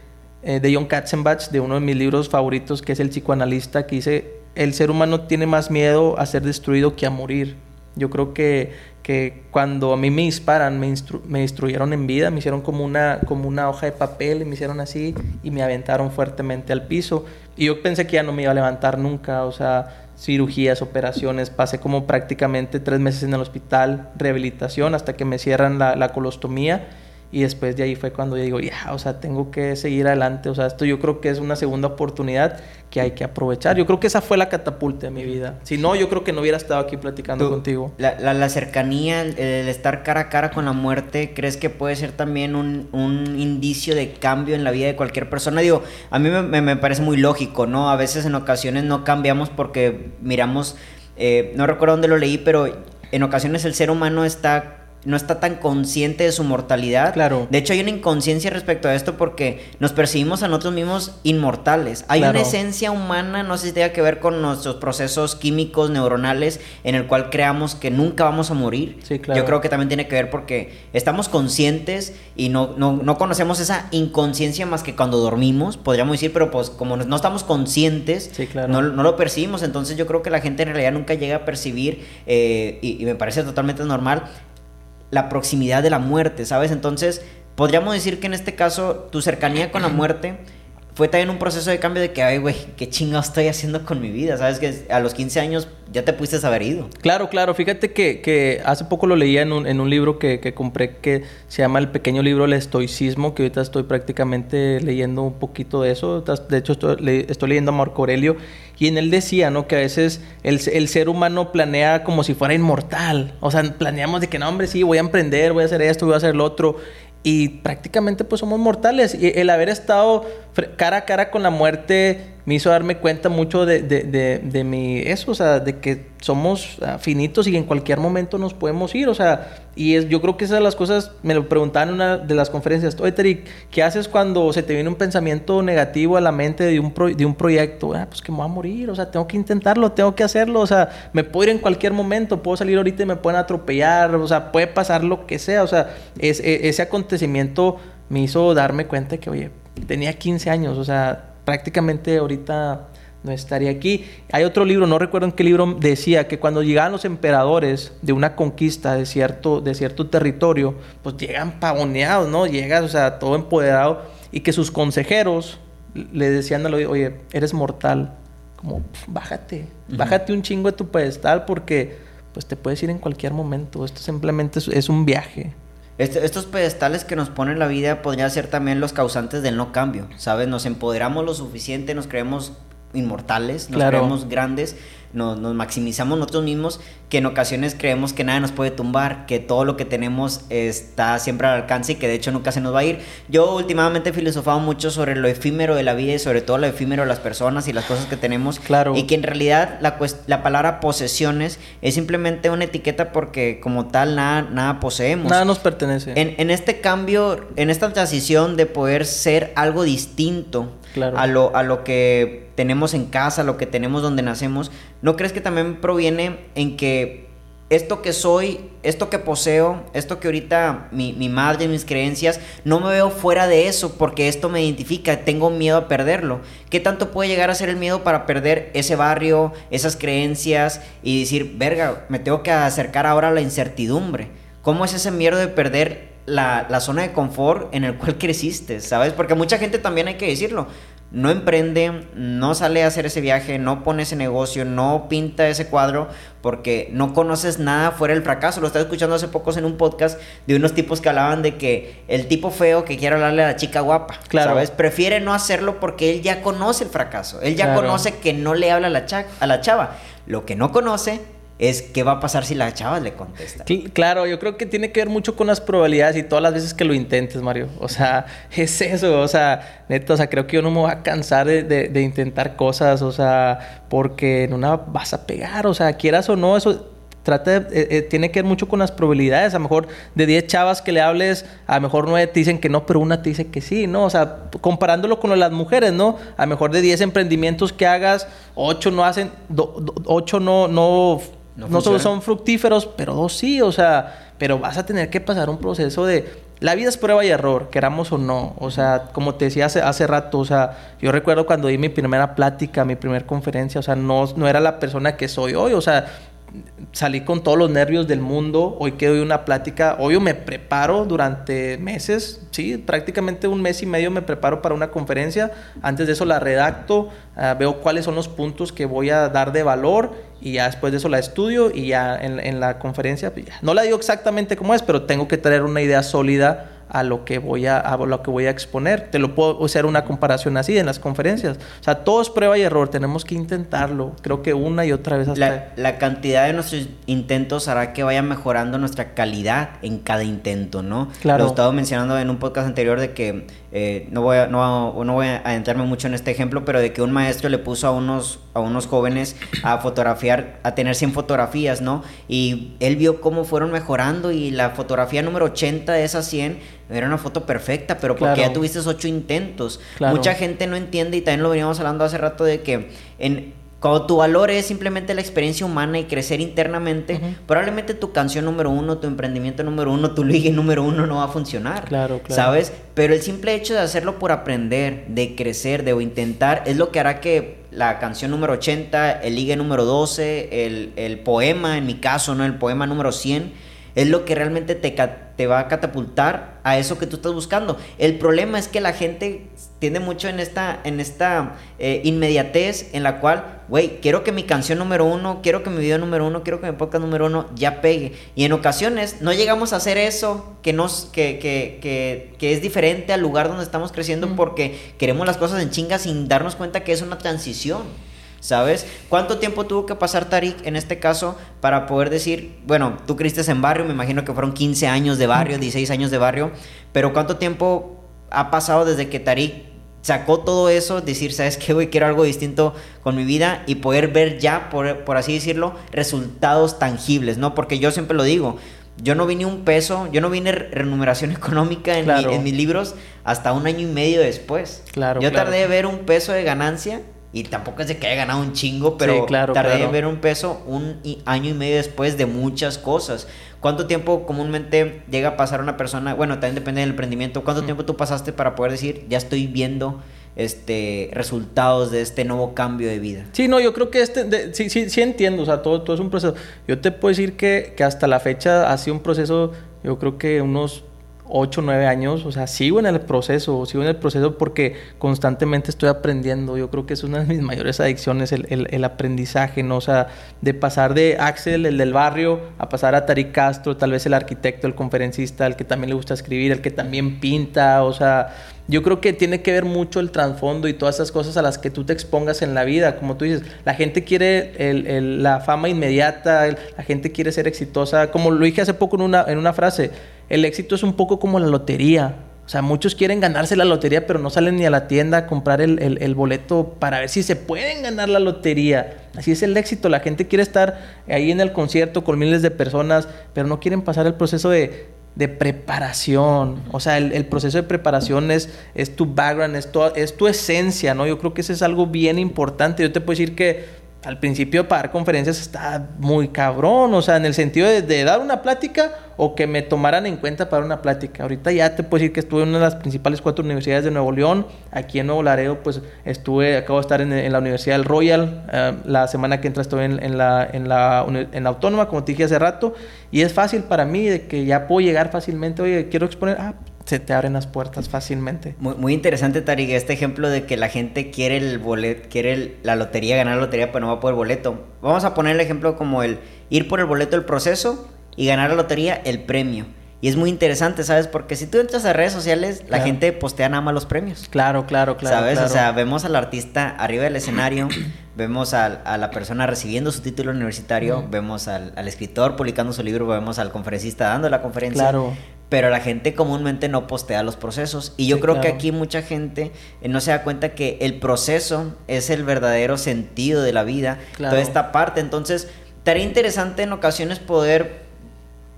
eh, de John Katzenbach, de uno de mis libros favoritos, que es el psicoanalista, que dice, el ser humano tiene más miedo a ser destruido que a morir. Yo creo que, que cuando a mí me disparan, me, me destruyeron en vida, me hicieron como una, como una hoja de papel, y me hicieron así y me aventaron fuertemente al piso. Y yo pensé que ya no me iba a levantar nunca, o sea, cirugías, operaciones, pasé como prácticamente tres meses en el hospital, rehabilitación, hasta que me cierran la, la colostomía y después de ahí fue cuando yo digo, ya, o sea, tengo que seguir adelante. O sea, esto yo creo que es una segunda oportunidad que hay que aprovechar. Yo creo que esa fue la catapulta de mi vida. Si no, yo creo que no hubiera estado aquí platicando contigo. La, la, cercanía, el, estar cara a cara con la muerte, ¿crees que puede ser también un, un indicio de cambio en la vida de cualquier persona? Digo, a mí me, me, parece muy lógico, ¿no? A veces en ocasiones no cambiamos porque miramos, eh, no recuerdo dónde lo leí, pero en ocasiones el ser humano está no está tan consciente de su mortalidad. Claro. De hecho, hay una inconsciencia respecto a esto porque nos percibimos a nosotros mismos inmortales. Hay una esencia humana, no sé si tenga que ver con nuestros procesos químicos, neuronales, en el cual creamos que nunca vamos a morir. Sí, claro. Yo creo que también tiene que ver porque estamos conscientes y no, no, conocemos esa inconsciencia más que cuando dormimos, podríamos decir, pero pues como no estamos conscientes, no, lo percibimos. Entonces yo creo que la gente en realidad nunca llega a percibir, eh, y me parece totalmente normal, la proximidad de la muerte, ¿sabes? Entonces, podríamos decir que en este caso, tu cercanía con la muerte fue también un proceso de cambio de que, ay, güey, qué chingado estoy haciendo con mi vida, ¿sabes? Que a los 15 años ya te pudiste haber ido. Claro, claro. Fíjate que, que hace poco lo leía en un, en un libro que, que, compré que se llama El pequeño libro El estoicismo, que ahorita estoy prácticamente leyendo un poquito de eso. De hecho, estoy, estoy leyendo a Marco Aurelio y en él decía, ¿no? Que a veces el, el, ser humano planea como si fuera inmortal. O sea, planeamos de que, no, hombre, sí, voy a emprender, voy a hacer esto, voy a hacer lo otro y prácticamente pues somos mortales. Y el haber estado cara a cara con la muerte me hizo darme cuenta mucho de, de, de, mi eso, o sea, de que somos ah, finitos y en cualquier momento nos podemos ir, o sea, y es, yo creo que esas las cosas, me lo preguntaban en una de las conferencias, oye, Terry, ¿qué haces cuando se te viene un pensamiento negativo a la mente de un, de un proyecto? Ah, pues que me voy a morir, o sea, tengo que intentarlo, tengo que hacerlo, o sea, me puedo ir en cualquier momento, puedo salir ahorita y me pueden atropellar, o sea, puede pasar lo que sea, o sea, es, e, ese acontecimiento me hizo darme cuenta que, oye, tenía 15 años, o sea, prácticamente ahorita no estaría aquí. Hay otro libro, no recuerdo en qué libro decía que cuando llegaban los emperadores de una conquista de cierto, de cierto territorio, pues llegan pavoneados, ¿no? Llegas, o sea, todo empoderado y que sus consejeros le decían al oye, eres mortal, como bájate, bájate un chingo de tu pedestal porque pues te puedes ir en cualquier momento, esto simplemente es un viaje. Este, estos pedestales que nos ponen la vida podrían ser también los causantes del no cambio, ¿sabes? Nos empoderamos lo suficiente, nos creemos inmortales, nos creemos grandes, nos, nos maximizamos nosotros mismos que en ocasiones creemos que nada nos puede tumbar, que todo lo que tenemos está siempre al alcance y que de hecho nunca se nos va a ir. Yo últimamente he filosofado mucho sobre lo efímero de la vida y sobre todo lo efímero de las personas y las cosas que tenemos. Claro. Y que en realidad la, la palabra posesiones es simplemente una etiqueta porque como tal nada, nada poseemos. Nada nos pertenece. En, en este cambio, en esta transición de poder ser algo distinto Claro. a, lo, a lo que tenemos en casa, a lo que tenemos donde nacemos, ¿no crees que también proviene en que esto que soy, esto que poseo, esto que ahorita mi, mi madre, mis creencias, no me veo fuera de eso porque esto me identifica, tengo miedo a perderlo. ¿Qué tanto puede llegar a ser el miedo para perder ese barrio, esas creencias y decir, verga, me tengo que acercar ahora a la incertidumbre? ¿Cómo es ese miedo de perder la, la zona de confort en el cual (laughs) creciste, ¿sabes? Porque mucha gente también hay que decirlo, no emprende, no sale a hacer ese viaje, no pone ese negocio, no pinta ese cuadro porque no conoces nada fuera del fracaso. Lo estaba escuchando hace pocos en un podcast de unos tipos que hablaban de que el tipo feo que quiere hablarle a la chica guapa, Claro. ¿sabes? Prefiere no hacerlo porque él ya conoce el fracaso. Él ya Claro. conoce que no le habla a la, cha- a la chava. Lo que no conoce es qué va a pasar si la chava le contesta. Cl- Claro, yo creo que tiene que ver mucho con las probabilidades y todas las veces que lo intentes, Mario. O sea, (laughs) es eso, o sea, neto, o sea, creo que yo no me voy a cansar de, de- de intentar cosas, o sea, porque en una vas a pegar, o sea, quieras o no, eso trata de- eh, eh, tiene que ver mucho con las probabilidades. A lo mejor de 10 chavas que le hables, a lo mejor 9 te dicen que no, pero una te dice que sí, ¿no? O sea, comparándolo con las mujeres, ¿no? A lo mejor de 10 emprendimientos que hagas, 8 no hacen, 8 no, no, No no, solo son fructíferos, pero dos sí, o sea, pero vas a tener que pasar un proceso de... La vida es prueba y error, queramos o no. O sea, como te decía hace, hace rato, o sea, yo recuerdo cuando di mi primera plática, mi primera conferencia, o sea, no, no era la persona que soy hoy, o sea, salí con todos los nervios del mundo. Hoy que doy una plática, obvio me preparo durante meses, sí, prácticamente un mes y medio me preparo para una conferencia. Antes de eso la redacto, ah, veo cuáles son los puntos que voy a dar de valor y ya después de eso la estudio y ya en, la conferencia, pues no la digo exactamente como es, pero tengo que traer una idea sólida a lo que voy a, a lo que voy a exponer. Te lo puedo hacer una comparación así en las conferencias. O sea, todo es prueba y error, tenemos que intentarlo. Creo que una y otra vez hasta La, la cantidad de nuestros intentos hará que vaya mejorando nuestra calidad en cada intento, ¿no? Claro. Lo estaba mencionando en un podcast anterior de que eh, no, voy a, no, no voy a adentrarme mucho en este ejemplo, pero de que un maestro le puso a unos, a unos jóvenes a fotografiar, a tener 100 fotografías, ¿no? Y él vio cómo fueron mejorando y la fotografía número 80 de esas 100 era una foto perfecta, pero porque Claro. ya tuviste ocho intentos. Claro. Mucha gente no entiende y también lo veníamos hablando hace rato de que en cuando tu valor es simplemente la experiencia humana y crecer internamente, probablemente tu canción número uno, tu emprendimiento número uno, tu ligue número uno no va a funcionar. Claro, claro. ¿Sabes? Pero el simple hecho de hacerlo por aprender, de crecer, de intentar, es lo que hará que la canción número 80, el ligue número 12, el, el poema, en mi caso, ¿no? El poema número 100, es lo que realmente te, te va a catapultar a eso que tú estás buscando. El problema es que la gente tiende mucho en esta, en esta eh, inmediatez en la cual, güey, quiero que mi canción número uno, quiero que mi video número uno, quiero que mi podcast número uno ya pegue. Y en ocasiones no llegamos a hacer eso que, nos, que, que, que, que es diferente al lugar donde estamos creciendo porque queremos las cosas en chinga sin darnos cuenta que es una transición. ¿Sabes? ¿Cuánto tiempo tuvo que pasar Tarik en este caso para poder decir, bueno, tú creciste en barrio, me imagino que fueron 15 años de barrio, 16 años de barrio, pero ¿cuánto tiempo ha pasado desde que Tarik sacó todo eso, decir, ¿sabes qué, güey? Quiero algo distinto con mi vida y poder ver ya, por, por así decirlo, resultados tangibles, ¿no? Porque yo siempre lo digo, yo no vi ni un peso, yo no vi ni re- remuneración (laughs) económica en, mi- en mis libros hasta un año y medio después. Claro, Yo claro. tardé en ver un peso de ganancia y tampoco es de que haya ganado un chingo, pero Sí, claro, tardé claro. en ver un peso un año y medio después de muchas cosas. ¿Cuánto tiempo comúnmente llega a pasar una persona? Bueno, también depende del emprendimiento. ¿Cuánto Mm. tiempo tú pasaste para poder decir, ya estoy viendo este resultados de este nuevo cambio de vida? Sí, no, yo creo que este, de- sí, sí, sí entiendo, o sea, todo, todo es un proceso. Yo te puedo decir que, que hasta la fecha ha sido un proceso, yo creo que unos 8, 9 años, o sea, sigo en el proceso, sigo en el proceso porque constantemente estoy aprendiendo. Yo creo que es una de mis mayores adicciones, el, el- el aprendizaje, ¿no? O sea, de pasar de Axel, el del barrio, a pasar a Tariq Castro, tal vez el arquitecto, el conferencista, el que también le gusta escribir, el que también pinta, o sea, yo creo que tiene que ver mucho el trasfondo y todas esas cosas a las que tú te expongas en la vida. Como tú dices, la gente quiere la fama inmediata, la gente quiere ser exitosa. Como lo dije hace poco en una, en una frase, el éxito es un poco como la lotería. O sea, muchos quieren ganarse la lotería, pero no salen ni a la tienda a comprar el, el, boleto para ver si se pueden ganar la lotería. Así es el éxito. La gente quiere estar ahí en el concierto con miles de personas, pero no quieren pasar el proceso de, de preparación. O sea, el, el, proceso de preparación es, es tu background, es tu, es tu esencia, ¿no? Yo creo que eso es algo bien importante. Yo te puedo decir que al principio para dar conferencias está muy cabrón, o sea, en el sentido de, dar una plática o que me tomaran en cuenta para una plática. Ahorita ya te puedo decir que estuve en una de las principales cuatro universidades de Nuevo León, aquí en Nuevo Laredo, pues estuve, acabo de estar en, la Universidad del Royal, eh, la semana que entra estuve en, la, en, la, en la Autónoma, como te dije hace rato, y es fácil para mí de que ya puedo llegar fácilmente, oye, quiero exponer, ah, se te abren las puertas fácilmente. Muy, muy interesante, Tarik, este ejemplo de que la gente quiere el boleto, quiere la lotería, ganar la lotería, pero no va por el boleto. Vamos a poner el ejemplo como el ir por el boleto del proceso y ganar la lotería, el premio. Y es muy interesante, ¿sabes? Porque si tú entras a redes sociales, la gente postea nada más los premios. Claro, claro, claro. ¿Sabes? O sea, vemos al artista arriba del escenario, (clears throat) vemos a, la persona recibiendo su título universitario, vemos al, al, escritor publicando su libro, vemos al conferencista dando la conferencia. Claro pero la gente comúnmente no postea los procesos. Y yo creo que aquí mucha gente eh, no se da cuenta que el proceso es el verdadero sentido de la vida, toda esta parte. Entonces, estaría interesante en ocasiones poder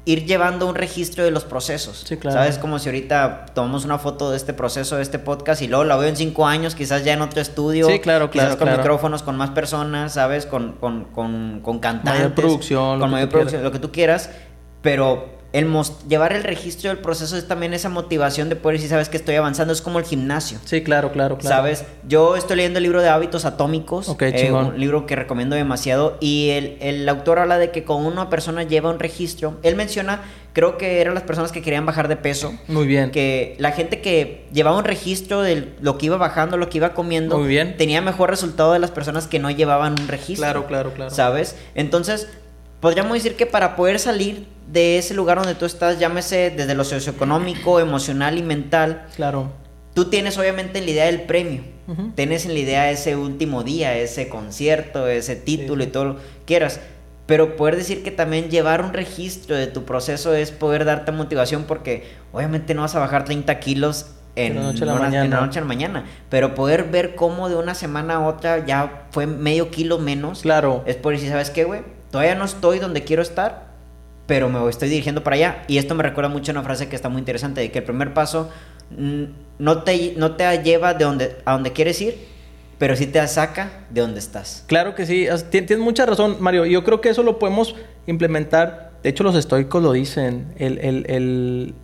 ir llevando un registro de los procesos. ¿Sabes? Como si ahorita tomamos una foto de este proceso, de este podcast, y luego la veo en cinco años, quizás ya en otro estudio. Sí, claro, quizás con micrófonos, con más personas, ¿sabes? Con, con, con, con cantantes. Mayor producción. Con mayor producción, lo que tú quieras. Pero el llevar el registro del proceso es también esa motivación de poder decir, sabes que estoy avanzando, es como el gimnasio. Sí, claro, claro, claro. Sabes, yo estoy leyendo el libro de hábitos atómicos, Ok, eh, un libro que recomiendo demasiado, y el, el, autor habla de que cuando una persona lleva un registro, él menciona, creo que eran las personas que querían bajar de peso. Muy bien. Que la gente que llevaba un registro de lo que iba bajando, lo que iba comiendo, Muy bien. tenía mejor resultado de las personas que no llevaban un registro. Claro, claro, claro. ¿Sabes? Entonces, podríamos decir que para poder salir de ese lugar donde tú estás, llámese desde lo socioeconómico, emocional y mental. Claro. Tú tienes obviamente la idea del premio. Tienes en la idea ese último día, ese concierto, ese título y todo lo que quieras. Pero poder decir que también llevar un registro de tu proceso es poder darte motivación porque obviamente no vas a bajar 30 kilos en, la noche, a la mañana. noche a la mañana. Pero poder ver cómo de una semana a otra ya fue medio kilo menos. Claro. Es por decir, ¿sabes qué, güey? Todavía no estoy donde quiero estar, pero me estoy dirigiendo para allá. Y esto me recuerda mucho a una frase que está muy interesante, de que el primer paso no te, no te lleva de donde, a donde quieres ir, pero sí te saca de donde estás. Claro que sí, tienes mucha razón, Mario. Yo creo que eso lo podemos implementar. De hecho, los estoicos lo dicen. el, el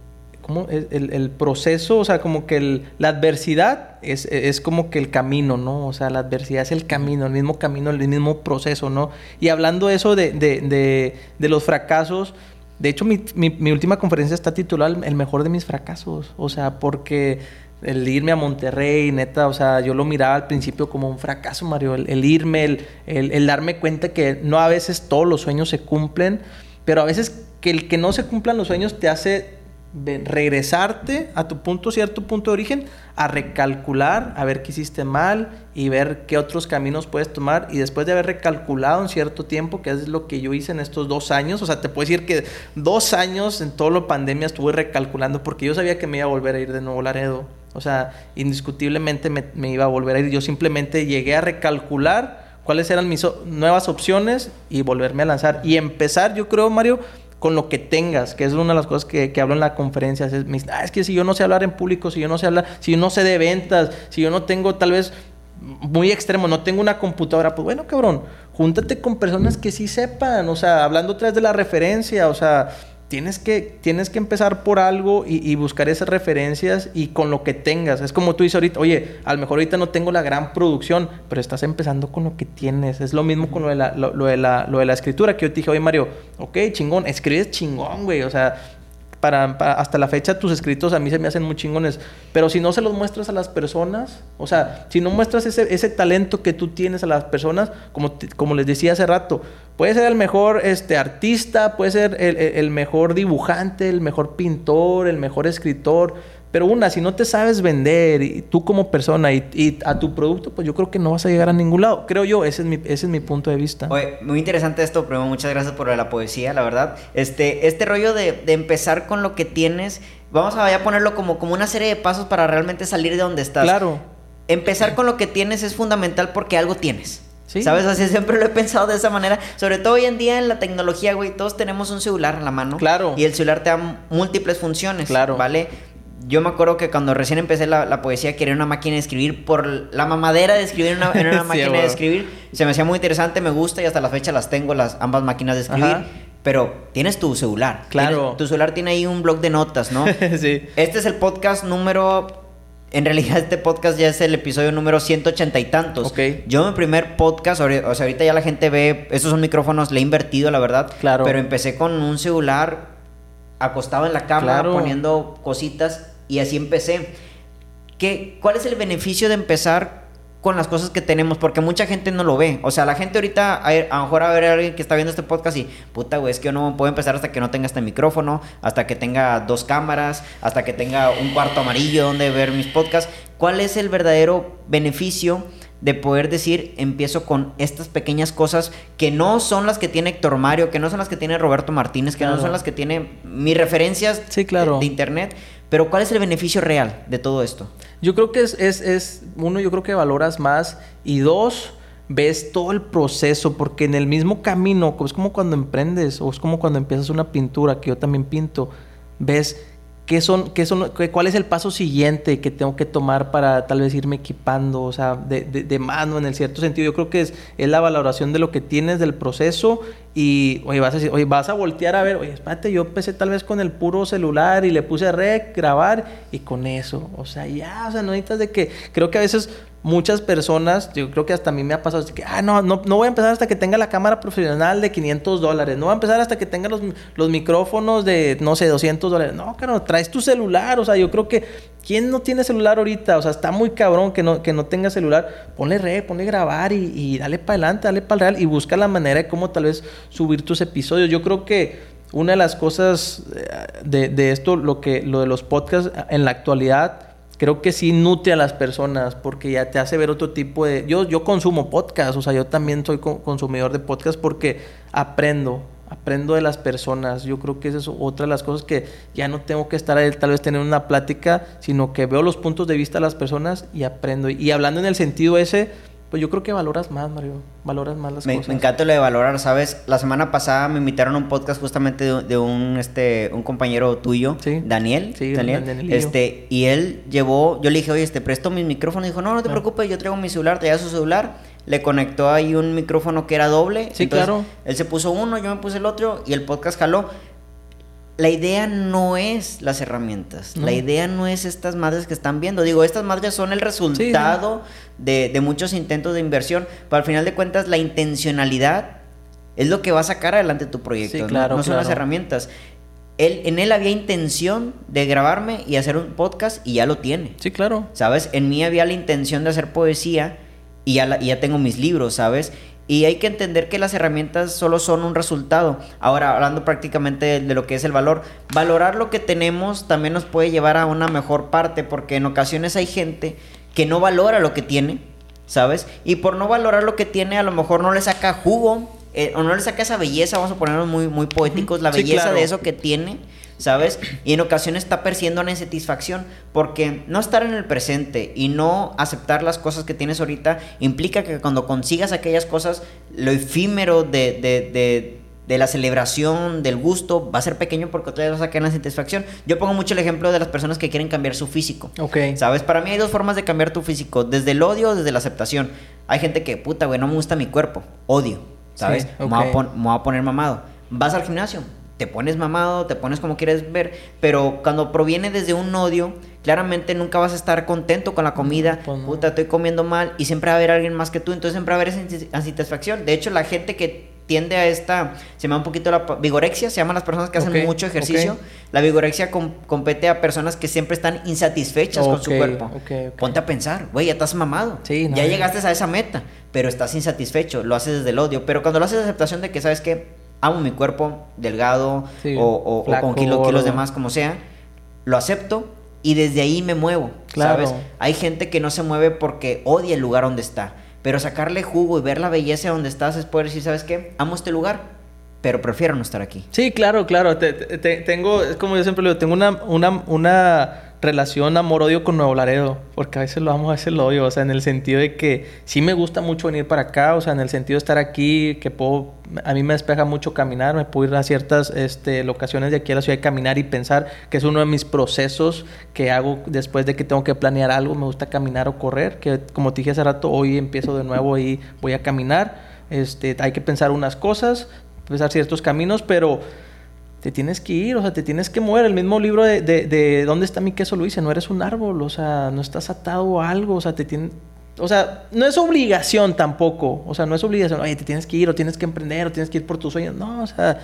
El, el, proceso, o sea, como que la adversidad es, es, como que el camino, ¿no? O sea, la adversidad es el camino, el mismo camino, el mismo proceso, ¿no? Y hablando eso de, de, de, de los fracasos, de hecho, mi, mi, mi, última conferencia está titulada El mejor de mis fracasos, o sea, porque el irme a Monterrey, neta, o sea, yo lo miraba al principio como un fracaso, Mario, el, el irme, el, el darme cuenta que no a veces todos los sueños se cumplen, pero a veces que el que no se cumplan los sueños te hace regresarte a tu punto, cierto punto de origen, a recalcular, a ver qué hiciste mal y ver qué otros caminos puedes tomar. Y después de haber recalculado en cierto tiempo, que es lo que yo hice en estos dos años, o sea, te puedo decir que dos años en toda la pandemia estuve recalculando porque yo sabía que me iba a volver a ir de nuevo Laredo. O sea, indiscutiblemente me, me iba a volver a ir. Yo simplemente llegué a recalcular cuáles eran mis nuevas opciones y volverme a lanzar. Y empezar, yo creo, Mario, con lo que tengas, que es una de las cosas que, que hablo en la conferencia. Es, ah, es que si yo no sé hablar en público, si yo no sé hablar, si yo no sé de ventas, si yo no tengo tal vez muy extremo, no tengo una computadora, pues bueno, cabrón, júntate con personas que sí sepan, o sea, hablando otra de la referencia, o sea, tienes que, tienes que empezar por algo y, buscar esas referencias y con lo que tengas. Es como tú dices ahorita, oye, a lo mejor ahorita no tengo la gran producción, pero estás empezando con lo que tienes. Es lo mismo con lo de la, lo, de la, lo de la escritura, que yo te dije, oye Mario, ok, chingón, escribes chingón, güey, o sea, para, hasta la fecha tus escritos a mí se me hacen muy chingones. Pero si no se los muestras a las personas, o sea, si no muestras ese, ese talento que tú tienes a las personas, como, como les decía hace rato, puede ser el mejor este, artista, puede ser el, el mejor dibujante, el mejor pintor, el mejor escritor, Pero una, si no te sabes vender, y tú como persona y, a tu producto, pues yo creo que no vas a llegar a ningún lado. Creo yo, ese es mi, ese es mi punto de vista. Oye, muy interesante esto, pero muchas gracias por la poesía, la verdad. Este, este rollo de, de empezar con lo que tienes, vamos a ponerlo como, como una serie de pasos para realmente salir de donde estás. Claro. Empezar con lo que tienes es fundamental porque algo tienes. ¿Sabes? Así siempre lo he pensado de esa manera. Sobre todo hoy en día en la tecnología, güey, todos tenemos un celular en la mano. Claro. Y el celular te da múltiples funciones. Claro. ¿Vale? Yo me acuerdo que cuando recién empecé la, poesía quería una máquina de escribir por la mamadera de escribir en una, (laughs) máquina de escribir. Se me hacía muy interesante, me gusta y hasta la fecha las tengo, las ambas máquinas de escribir. Pero tienes tu celular. Claro. tu celular tiene ahí un blog de notas, ¿no? (laughs) sí. Este es el podcast número en realidad este podcast ya es el episodio número 180 y tantos. Ok. Yo mi primer podcast, o sea, ahorita ya la gente ve, estos son micrófonos, le he invertido, la verdad. Claro. Pero empecé con un celular acostado en la cama, poniendo cositas y así empecé. ¿Qué, ¿Cuál es el beneficio de empezar con las cosas que tenemos, porque mucha gente no lo ve. O sea, la gente ahorita, a, lo mejor a ver a alguien que está viendo este podcast y, puta, güey, es que yo no puedo empezar hasta que no tenga este micrófono, hasta que tenga dos cámaras, hasta que tenga un cuarto amarillo donde ver mis podcasts. ¿Cuál es el verdadero beneficio? de poder decir, empiezo con estas pequeñas cosas que no son las que tiene Héctor Mario, que no son las que tiene Roberto Martínez, que no son las que tiene mis referencias sí, claro. de, internet, pero ¿cuál es el beneficio real de todo esto? Yo creo que es, es, es, uno, yo creo que valoras más y dos, ves todo el proceso, porque en el mismo camino, es como cuando emprendes o es como cuando empiezas una pintura, que yo también pinto, ves ¿Qué son, qué son, ¿Cuál es el paso siguiente que tengo que tomar para tal vez irme equipando? O sea, de, de, mano en el cierto sentido. Yo creo que es, es, la valoración de lo que tienes del proceso y, oye, vas a decir, oye, vas a voltear a ver, oye, espérate, yo empecé tal vez con el puro celular y le puse rec, grabar y con eso. O sea, ya, o sea, no necesitas de que, creo que a veces muchas personas, yo creo que hasta a mí me ha pasado, que, ah, no, no, no voy a empezar hasta que tenga la cámara profesional de 500 dólares, no voy a empezar hasta que tenga los, los micrófonos de, no sé, 200 dólares. No, claro, traes tu celular, o sea, yo creo que, ¿quién no tiene celular ahorita? O sea, está muy cabrón que no, que no tenga celular. Ponle red, ponle grabar y, y dale para adelante, dale para el real y busca la manera de cómo tal vez subir tus episodios. Yo creo que una de las cosas eh, de, de esto, lo, que, lo de los podcasts en la actualidad, creo que sí nutre a las personas porque ya te hace ver otro tipo de... Yo, yo consumo podcast, o sea, yo también soy consumidor de podcast porque aprendo, aprendo de las personas. Yo creo que esa es otra de las cosas que ya no tengo que estar ahí, tal vez tener una plática, sino que veo los puntos de vista de las personas y aprendo. Y hablando en el sentido ese pues yo creo que valoras más, Mario. Valoras más las cosas. Me encanta lo de valorar, ¿sabes? La semana pasada me invitaron a un podcast justamente de, un, este, un compañero tuyo, Daniel. Sí, Daniel. este, y él llevó, yo le dije, oye, te presto mi micrófono. Y dijo, no, no te ah. preocupes, yo traigo mi celular, te su celular. Le conectó ahí un micrófono que era doble. Sí, claro. Él se puso uno, yo me puse el otro y el podcast jaló la idea no es las herramientas, la idea no es estas madres que están viendo. Digo, estas madres son el resultado De, muchos intentos de inversión, pero al final de cuentas la intencionalidad es lo que va a sacar adelante tu proyecto, claro, no, son las herramientas. Él, en él había intención de grabarme y hacer un podcast y ya lo tiene. Sí, claro. ¿Sabes? En mí había la intención de hacer poesía y ya, y ya tengo mis libros, ¿sabes? Y hay que entender que las herramientas solo son un resultado. Ahora, hablando prácticamente de, lo que es el valor, valorar lo que tenemos también nos puede llevar a una mejor parte, porque en ocasiones hay gente que no valora lo que tiene, ¿sabes? Y por no valorar lo que tiene, a lo mejor no le saca jugo, eh, o no le saca esa belleza, vamos a ponernos muy, muy poéticos, la belleza de eso que tiene ¿sabes? Y en ocasiones está percibiendo una insatisfacción porque no estar en el presente y no aceptar las cosas que tienes ahorita implica que cuando consigas aquellas cosas, lo efímero de, de, de, la celebración, del gusto, va a ser pequeño porque otra vez vas a caer en la satisfacción. Yo pongo mucho el ejemplo de las personas que quieren cambiar su físico. Ok. ¿Sabes? Para mí hay dos formas de cambiar tu físico, desde el odio o desde la aceptación. Hay gente que, puta, güey, no me gusta mi cuerpo, odio, ¿sabes? me, voy me voy a poner mamado. Vas al gimnasio, te pones mamado, te pones como quieres ver, pero cuando proviene desde un odio, claramente nunca vas a estar contento con la comida, pues puta, estoy comiendo mal y siempre va a haber alguien más que tú, entonces siempre va a haber esa insatisfacción. De hecho, la gente que tiende a esta, se llama un poquito la vigorexia, se llaman las personas que hacen mucho ejercicio. La vigorexia compete a personas que siempre están insatisfechas con su cuerpo. Ponte a pensar, güey, ya estás mamado. ya llegaste a esa meta, pero estás insatisfecho, lo haces desde el odio. Pero cuando lo haces de aceptación de que, ¿sabes qué? Amo mi cuerpo delgado o, con kilos de más, como sea, lo acepto y desde ahí me muevo, Claro. ¿sabes? Hay gente que no se mueve porque odia el lugar donde está, pero sacarle jugo y ver la belleza donde estás es poder decir, ¿sabes qué? Amo este lugar, pero prefiero no estar aquí. Sí, claro, claro. Te- te- te- tengo, es como yo siempre le digo, tengo una, una, una relación amor-odio con Nuevo Laredo. Porque a veces lo amo, a veces lo odio. O sea, en el sentido de que sí me gusta mucho venir para acá. O sea, en el sentido de estar aquí, que puedo... A mí me despeja mucho caminar. Me puedo ir a ciertas este, locaciones de aquí a la ciudad y caminar y pensar que es uno de mis procesos que hago después de que tengo que planear algo. Me gusta caminar o correr. Que como te dije hace rato, hoy empiezo de nuevo y voy a caminar. Este, hay que pensar unas cosas, pensar ciertos caminos, pero te tienes que ir, o sea, te tienes que mover. El mismo libro de, de, de ¿Dónde está mi queso? Lo dice, no eres un árbol, o sea, no estás atado a algo, o sea, te tiene... O sea, no es obligación tampoco, o sea, no es obligación, oye, te tienes que ir, o tienes que emprender, o tienes que ir por tus sueños, no, o sea,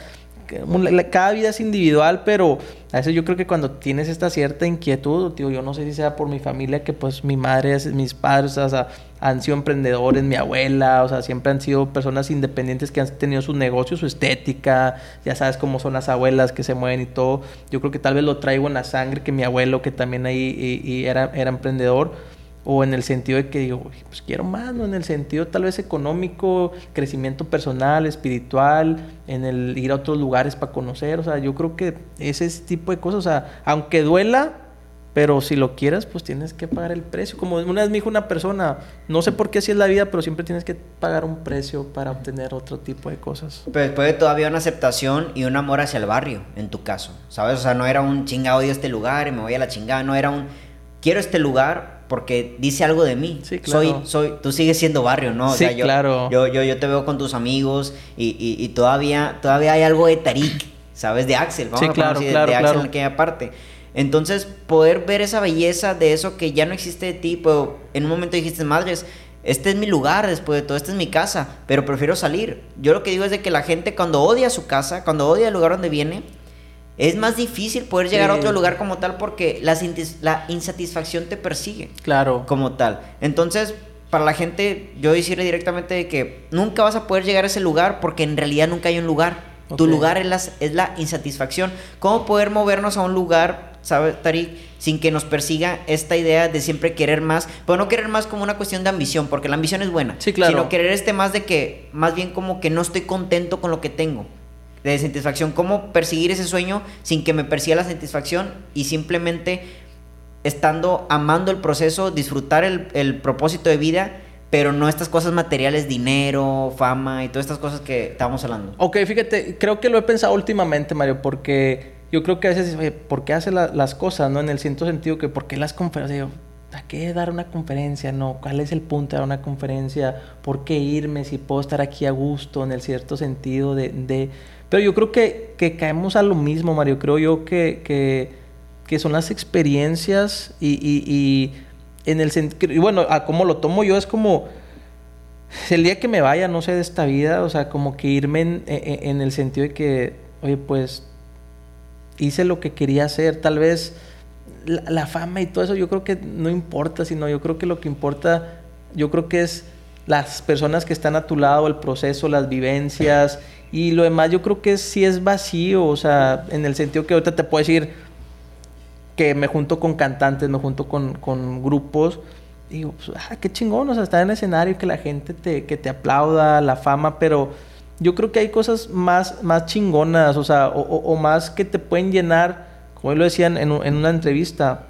cada vida es individual, pero a veces yo creo que cuando tienes esta cierta inquietud, tío, yo no sé si sea por mi familia, que pues mi madre, mis padres, o sea, han sido emprendedores, mi abuela, o sea, siempre han sido personas independientes que han tenido sus negocios, su estética, ya sabes cómo son las abuelas que se mueven y todo. Yo creo que tal vez lo traigo en la sangre, que mi abuelo, que también ahí y- y era, era emprendedor, o en el sentido de que digo, "Uy, pues quiero más, ¿no? En el sentido tal vez económico, crecimiento personal, espiritual, en el ir a otros lugares para conocer, o sea, yo creo que ese tipo de cosas, o sea, aunque duela, pero si lo quieres, pues tienes que pagar el precio. Como una vez me dijo una persona, no sé por qué así es la vida, pero siempre tienes que pagar un precio para obtener otro tipo de cosas. Pero después de todavía una aceptación y un amor hacia el barrio, en tu caso, ¿sabes? O sea, no era un chingado odio este lugar y me voy a la chingada, no era un quiero este lugar porque dice algo de mí. Sí, claro. Soy, soy, tú sigues siendo barrio, ¿no? O Sí, sea, yo, claro. Yo, yo, yo te veo con tus amigos y, y, y todavía, todavía hay algo de Tarik, ¿sabes? De Axel, vamos Sí, a poner claro, de- claro, de Axel claro. en aquella parte. Entonces, poder ver esa belleza de eso que ya no existe de ti, pero en un momento dijiste, madres, este es mi lugar después de todo, esta es mi casa, pero prefiero salir. Yo lo que digo es de que la gente cuando odia su casa, cuando odia el lugar donde viene, es más difícil poder llegar a otro lugar como tal porque la, la insatisfacción te persigue Claro. como tal. Entonces, para la gente, yo decirle directamente de que nunca vas a poder llegar a ese lugar porque en realidad nunca hay un lugar. Tu lugar es la, es la insatisfacción. ¿Cómo poder movernos a un lugar, ¿sabes, Tarik? Sin que nos persiga esta idea de siempre querer más. Pero no querer más como una cuestión de ambición, porque la ambición es buena. Sí, claro. Sino querer este más de que, más bien como que no estoy contento con lo que tengo. De satisfacción. ¿Cómo perseguir ese sueño sin que me persiga la satisfacción y simplemente estando amando el proceso, disfrutar el, el propósito de vida, pero no estas cosas materiales, dinero, fama y todas estas cosas que estábamos hablando. Ok, fíjate, creo que lo he pensado últimamente, Mario, porque yo creo que a veces, oye, ¿por qué hace la- las cosas, no? En el cierto sentido que, ¿por qué las conferencias? ¿a qué dar una conferencia? No, ¿cuál es el punto de dar una conferencia? ¿Por qué irme si puedo estar aquí a gusto, en el cierto sentido de... de... Pero yo creo que, que caemos a lo mismo, Mario. Creo yo que, que, que son las experiencias y, y, en el bueno, a cómo lo tomo yo es como el día que me vaya, no sé, de esta vida, o sea, como que irme en, en- en el sentido de que, oye, pues hice lo que quería hacer, tal vez la, fama y todo eso, yo creo que no importa, sino yo creo que lo que importa, yo creo que es las personas que están a tu lado, el proceso, las vivencias y lo demás, yo creo que sí es vacío, o sea, en el sentido que ahorita te puedo decir que me junto con cantantes, me junto con, con grupos. Digo, pues, ah, qué chingón, o sea, estar en el escenario y que la gente te, que te aplauda, la fama, pero yo creo que hay cosas más, más chingonas, o sea, o, o- o más que te pueden llenar, como lo decían en, en una entrevista,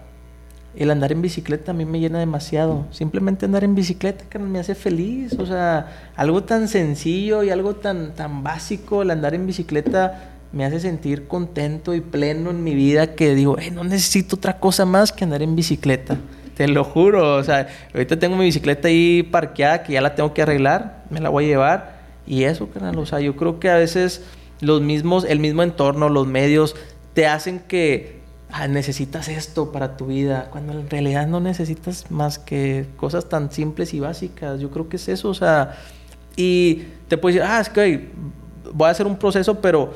el andar en bicicleta a mí me llena demasiado. Simplemente andar en bicicleta, carnal, me hace feliz. O sea, algo tan sencillo y algo tan, tan básico, el andar en bicicleta me hace sentir contento y pleno en mi vida que digo, "Eh, no necesito otra cosa más que andar en bicicleta. Te lo juro. O sea, ahorita tengo mi bicicleta ahí parqueada que ya la tengo que arreglar, me la voy a llevar. Y eso, carnal, o sea, yo creo que a veces los mismos, el mismo entorno, los medios, te hacen que ah, necesitas esto para tu vida, cuando en realidad no necesitas más que cosas tan simples y básicas. Yo creo que es eso, o sea, y te puedes decir, ah, es que voy a hacer un proceso, pero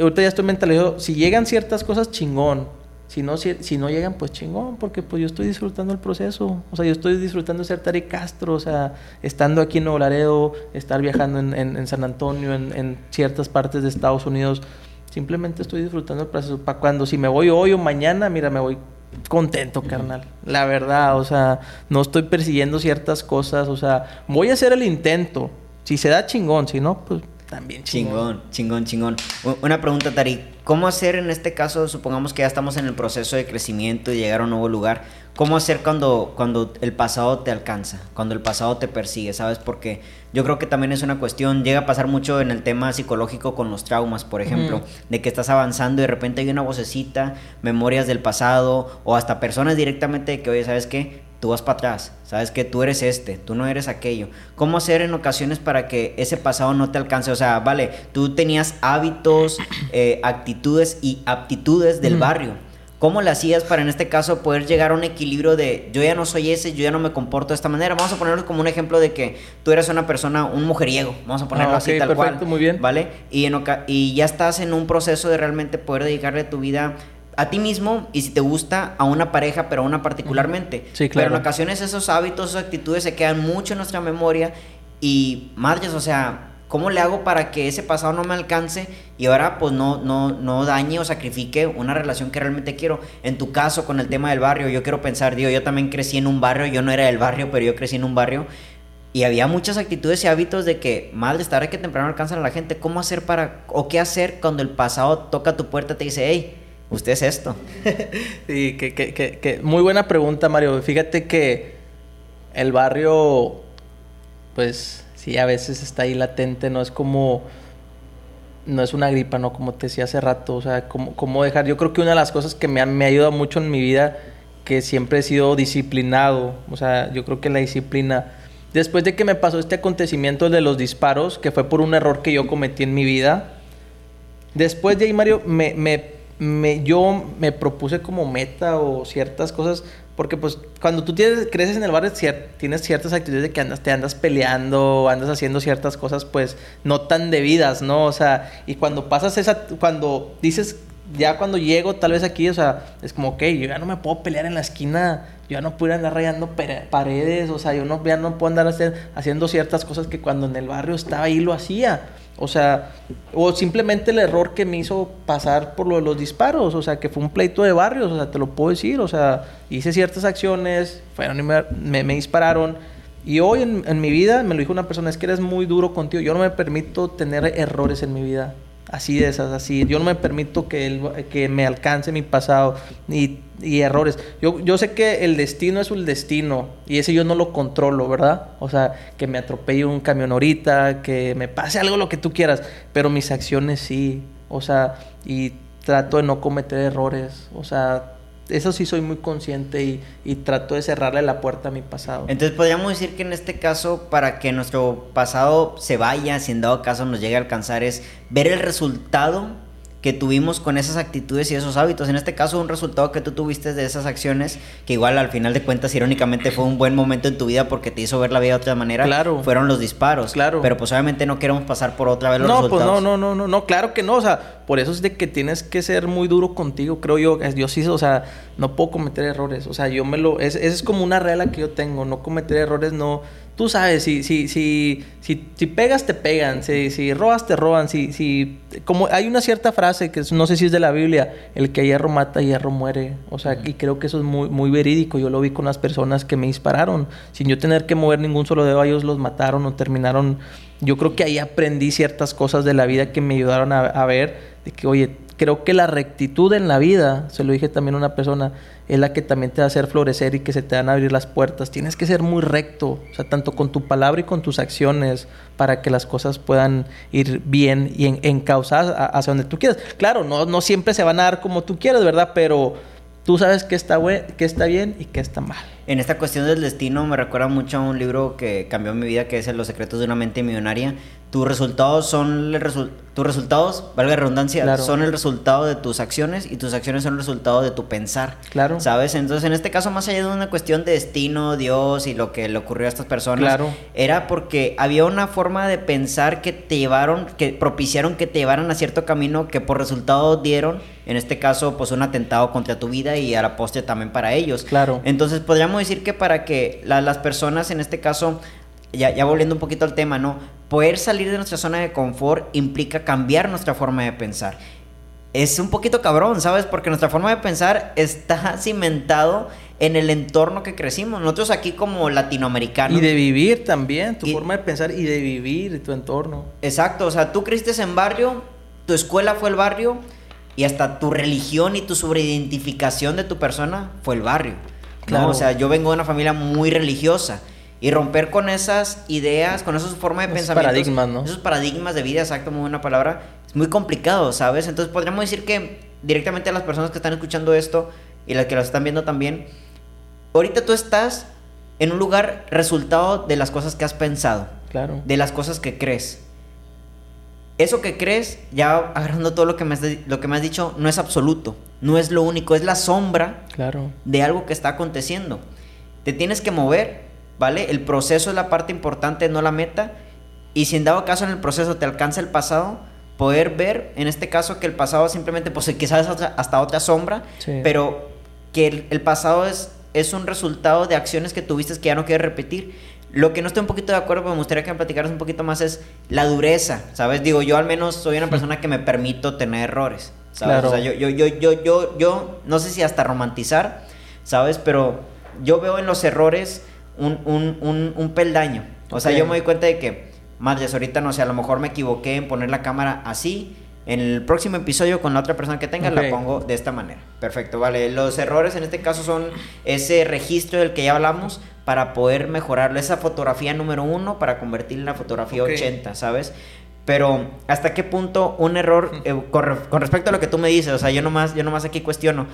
ahorita ya estoy mentalizado, si llegan ciertas cosas, chingón. Si no, si, si no llegan, pues chingón, porque pues yo estoy disfrutando el proceso. O sea, yo estoy disfrutando ser Tari Castro, o sea, estando aquí en Nuevo Laredo, estar viajando en, en- en San Antonio, en, en ciertas partes de Estados Unidos. Simplemente estoy disfrutando el proceso. Para cuando si me voy hoy o mañana, mira, me voy contento, carnal. La verdad, o sea, no estoy persiguiendo ciertas cosas, o sea, voy a hacer el intento. Si se da chingón, si no, pues también chingón. Chingón, chingón, chingón. Una pregunta, Tari. ¿Cómo hacer en este caso, supongamos que ya estamos en el proceso de crecimiento y llegar a un nuevo lugar? ¿Cómo hacer cuando, cuando el pasado te alcanza? Cuando el pasado te persigue, ¿sabes? Porque yo creo que también es una cuestión, llega a pasar mucho en el tema psicológico con los traumas, por ejemplo, de que estás avanzando y de repente hay una vocecita, memorias del pasado o hasta personas directamente de que, oye, ¿sabes qué? Tú vas para atrás, sabes que tú eres este, tú no eres aquello. ¿Cómo hacer en ocasiones para que ese pasado no te alcance? O sea, vale, tú tenías hábitos, eh, actitudes y aptitudes del barrio. ¿Cómo le hacías para en este caso poder llegar a un equilibrio de yo ya no soy ese, yo ya no me comporto de esta manera? Vamos a ponerlo como un ejemplo de que tú eres una persona, un mujeriego, vamos a ponerlo ah, así tal perfecto, muy bien. ¿Vale? Y, en y ya estás en un proceso de realmente poder dedicarle tu vida a ti mismo y si te gusta a una pareja, pero a una particularmente. Sí, claro. Pero en ocasiones esos hábitos, esas actitudes se quedan mucho en nuestra memoria y madres, o sea, ¿cómo le hago para que ese pasado no me alcance y ahora pues no, no, no dañe o sacrifique una relación que realmente quiero? En tu caso, con el tema del barrio, yo quiero pensar, digo, yo también crecí en un barrio, yo no era del barrio, pero yo crecí en un barrio y había muchas actitudes y hábitos de que, madre, tarde que temprano alcanzan a la gente. ¿Cómo hacer para, o qué hacer cuando el pasado toca tu puerta y te dice, hey, usted es esto. (laughs) sí, que, que, que, muy buena pregunta, Mario. Fíjate que el barrio, pues sí, a veces está ahí latente, no es como, no es una gripa, ¿no? Como te decía hace rato, o sea, cómo, dejar, yo creo que una de las cosas que me ha, me ha ayudado mucho en mi vida, que siempre he sido disciplinado, o sea, yo creo que la disciplina, después de que me pasó este acontecimiento de los disparos, que fue por un error que yo cometí en mi vida, después de ahí, Mario, me me, yo me propuse como meta o ciertas cosas, porque pues cuando tú tienes, creces en el barrio tienes ciertas actitudes de que andas, te andas peleando, andas haciendo ciertas cosas pues no tan debidas, ¿no? O sea, y cuando pasas esa, cuando dices, ya cuando llego tal vez aquí, o sea, es como, ok, yo ya no me puedo pelear en la esquina, yo ya no puedo andar rayando paredes, o sea, yo no, ya no puedo andar haciendo ciertas cosas que cuando en el barrio estaba ahí lo hacía. O sea, o simplemente el error que me hizo pasar por lo de los disparos, o sea, que fue un pleito de barrios, o sea, te lo puedo decir, o sea, hice ciertas acciones, fueron y me, dispararon. Y hoy en, en, mi vida me lo dijo una persona, es que eres muy duro contigo, yo no me permito tener errores en mi vida así de esas, así. Yo no me permito que, él, que me alcance mi pasado y, y, errores. Yo, yo sé que el destino es un destino y ese yo no lo controlo, ¿verdad? O sea, que me atropelle un camión ahorita, que me pase algo lo que tú quieras, pero mis acciones sí. O sea, y trato de no cometer errores. O sea, eso sí soy muy consciente y, y, trato de cerrarle la puerta a mi pasado. Entonces podríamos decir que en este caso, para que nuestro pasado se vaya, si en dado caso nos llegue a alcanzar, es ver el resultado que tuvimos con esas actitudes y esos hábitos. En este caso, un resultado que tú tuviste de esas acciones, que igual al final de cuentas, irónicamente, fue un buen momento en tu vida porque te hizo ver la vida de otra manera. Claro. Fueron los disparos. Claro. Pero pues obviamente no queremos pasar por otra vez los no, resultados. Pues no, no, no, no, no, claro que no. O sea, por eso es de que tienes que ser muy duro contigo, creo yo. Yo sí, o sea, no puedo cometer errores. O sea, yo me lo. Esa es, es como una regla que yo tengo. No cometer errores, no tú sabes, si, si, si, si, si pegas, te pegan, si, si robas, te roban, si, si, como hay una cierta frase que no sé si es de la Biblia, el que hierro mata, hierro muere, o sea, y creo que eso es muy, muy verídico, yo lo vi con las personas que me dispararon, sin yo tener que mover ningún solo dedo, ellos los mataron o terminaron, yo creo que ahí aprendí ciertas cosas de la vida que me ayudaron a, a ver, de que, oye, creo que la rectitud en la vida, se lo dije también a una persona, es la que también te va a hacer florecer y que se te van a abrir las puertas. Tienes que ser muy recto, o sea, tanto con tu palabra y con tus acciones, para que las cosas puedan ir bien y en, encausadas hacia donde tú quieras. Claro, no, no siempre se van a dar como tú quieras, ¿verdad? Pero tú sabes qué está, qué está bien y qué está mal. En esta cuestión del destino me recuerda mucho a un libro que cambió mi vida, que es Los secretos de una mente millonaria. Tus resultados son el tus resultados, valga redundancia, son el resultado de tus acciones y tus acciones son el resultado de tu pensar. Claro. ¿Sabes? Entonces, en este caso, más allá de una cuestión de destino, Dios y lo que le ocurrió a estas personas, claro. era porque había una forma de pensar que te llevaron, que propiciaron que te llevaran a cierto camino que por resultado dieron, en este caso, pues un atentado contra tu vida y a la postre también para ellos. Claro. Entonces, podríamos decir que para que las personas, en este caso, ya, ya volviendo un poquito al tema, ¿no? Poder salir de nuestra zona de confort implica cambiar nuestra forma de pensar. es un poquito cabrón, ¿sabes? Porque nuestra forma de pensar está (laughs) cimentado en el entorno que crecimos. Nosotros aquí como latinoamericanos. Y de vivir también, tu forma de pensar y de vivir tu entorno. Exacto, o sea, tú creciste en barrio, tu escuela fue el barrio y hasta tu religión y tu sobreidentificación de tu persona fue el barrio. Claro. O sea, yo vengo de una familia muy religiosa. Y romper con esas ideas, con esas formas de esos paradigmas, ¿no? Esos paradigmas de vida, exacto, muy buena palabra. Es muy complicado, ¿sabes? Entonces podríamos decir que directamente a las personas que están escuchando esto y las que lo están viendo también, ahorita tú estás en un lugar resultado de las cosas que has pensado. Claro. De las cosas que crees. Eso que crees, ya agarrando todo lo que me has, lo que me has dicho, no es absoluto, no es lo único, es la sombra claro. de algo que está aconteciendo. Te tienes que mover, ¿vale? El proceso es la parte importante, no la meta. Y si en dado caso en el proceso te alcanza el pasado, poder ver, en este caso, que el pasado simplemente, pues quizás hasta otra sombra, pero que el pasado es es un resultado de acciones que tuviste que ya no quieres repetir. Lo que no estoy un poquito de acuerdo, pero me gustaría que me platicaras un poquito más, es la dureza, ¿sabes? Digo, yo al menos soy una persona que me permito tener errores, ¿sabes? O sea, yo, yo, yo, yo, yo, yo, no sé si hasta romantizar, ¿sabes? Pero yo veo en los errores un, un, un, un peldaño. O sea, yo me doy cuenta de que, madres, ahorita no sé, a lo mejor me equivoqué en poner la cámara así, en el próximo episodio con la otra persona que tenga la pongo de esta manera. Perfecto, vale. Los errores en este caso son ese registro del que ya hablamos para poder mejorarlo. Esa fotografía número uno para convertirla en la fotografía 80, ¿sabes? Pero hasta qué punto un error, eh, con, respecto a lo que tú me dices, o sea, yo nomás, yo nomás aquí cuestiono,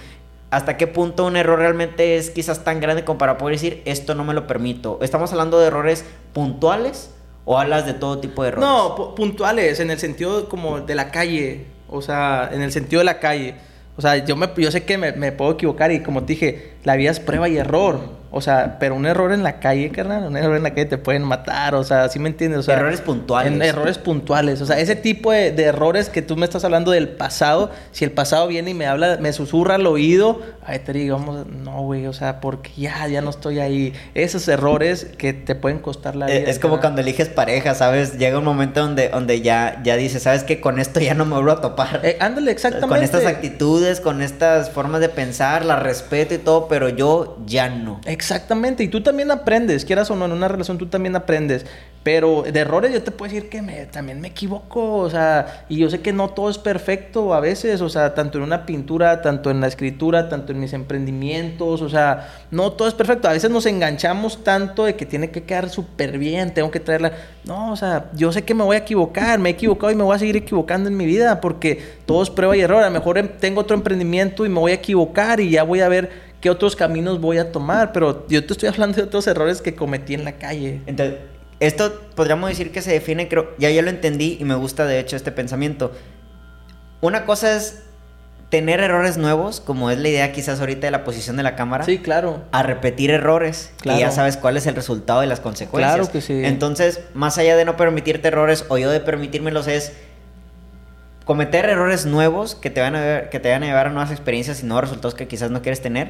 hasta qué punto un error realmente es quizás tan grande como para poder decir, esto no me lo permito. Estamos hablando de errores puntuales ¿O hablas de todo tipo de errores? No, puntuales, en el sentido como de la calle. O sea, en el sentido de la calle. O sea, yo, me, yo sé que me, me puedo equivocar y como te dije, la vida es prueba y error. O sea, pero un error en la calle, carnal, un error en la calle te pueden matar, o sea, ¿sí me entiendes? O sea, errores puntuales. errores puntuales, o sea, ese tipo de, errores que tú me estás hablando del pasado, si el pasado viene y me habla, me susurra al oído, ay, te digo, vamos, no, güey, o sea, porque ya, ya no estoy ahí. Esos errores que te pueden costar la vida. Es, como cuando eliges pareja, ¿sabes? Llega un momento donde, donde ya, ya dices, ¿sabes qué? Con esto ya no me vuelvo a topar. Eh, ándale, exactamente. Con estas actitudes, con estas formas de pensar, la respeto y todo, pero yo ya no. Exactamente, y tú también aprendes, quieras o no, en una relación tú también aprendes. Pero de errores yo te puedo decir que me, también me equivoco, o sea, y yo sé que no todo es perfecto a veces, o sea, tanto en una pintura, tanto en la escritura, tanto en mis emprendimientos, o sea, no todo es perfecto. A veces nos enganchamos tanto de que tiene que quedar súper bien, tengo que traerla. No, o sea, yo sé que me voy a equivocar, me he equivocado y me voy a seguir equivocando en mi vida porque todo es prueba y error. A lo mejor em, tengo otro emprendimiento y me voy a equivocar y ya voy a ver qué otros caminos voy a tomar, pero yo te estoy hablando de otros errores que cometí en la calle. Entonces esto podríamos decir que se define, creo, ya ya lo entendí y me gusta de hecho este pensamiento. Una cosa es tener errores nuevos, como es la idea quizás ahorita de la posición de la cámara. Sí, claro. A repetir errores, claro. y ya sabes cuál es el resultado y las consecuencias. Claro que sí. Entonces, más allá de no permitirte errores o yo de permitírmelos es cometer errores nuevos que te van a, que te van a llevar a nuevas experiencias y nuevos resultados que quizás no quieres tener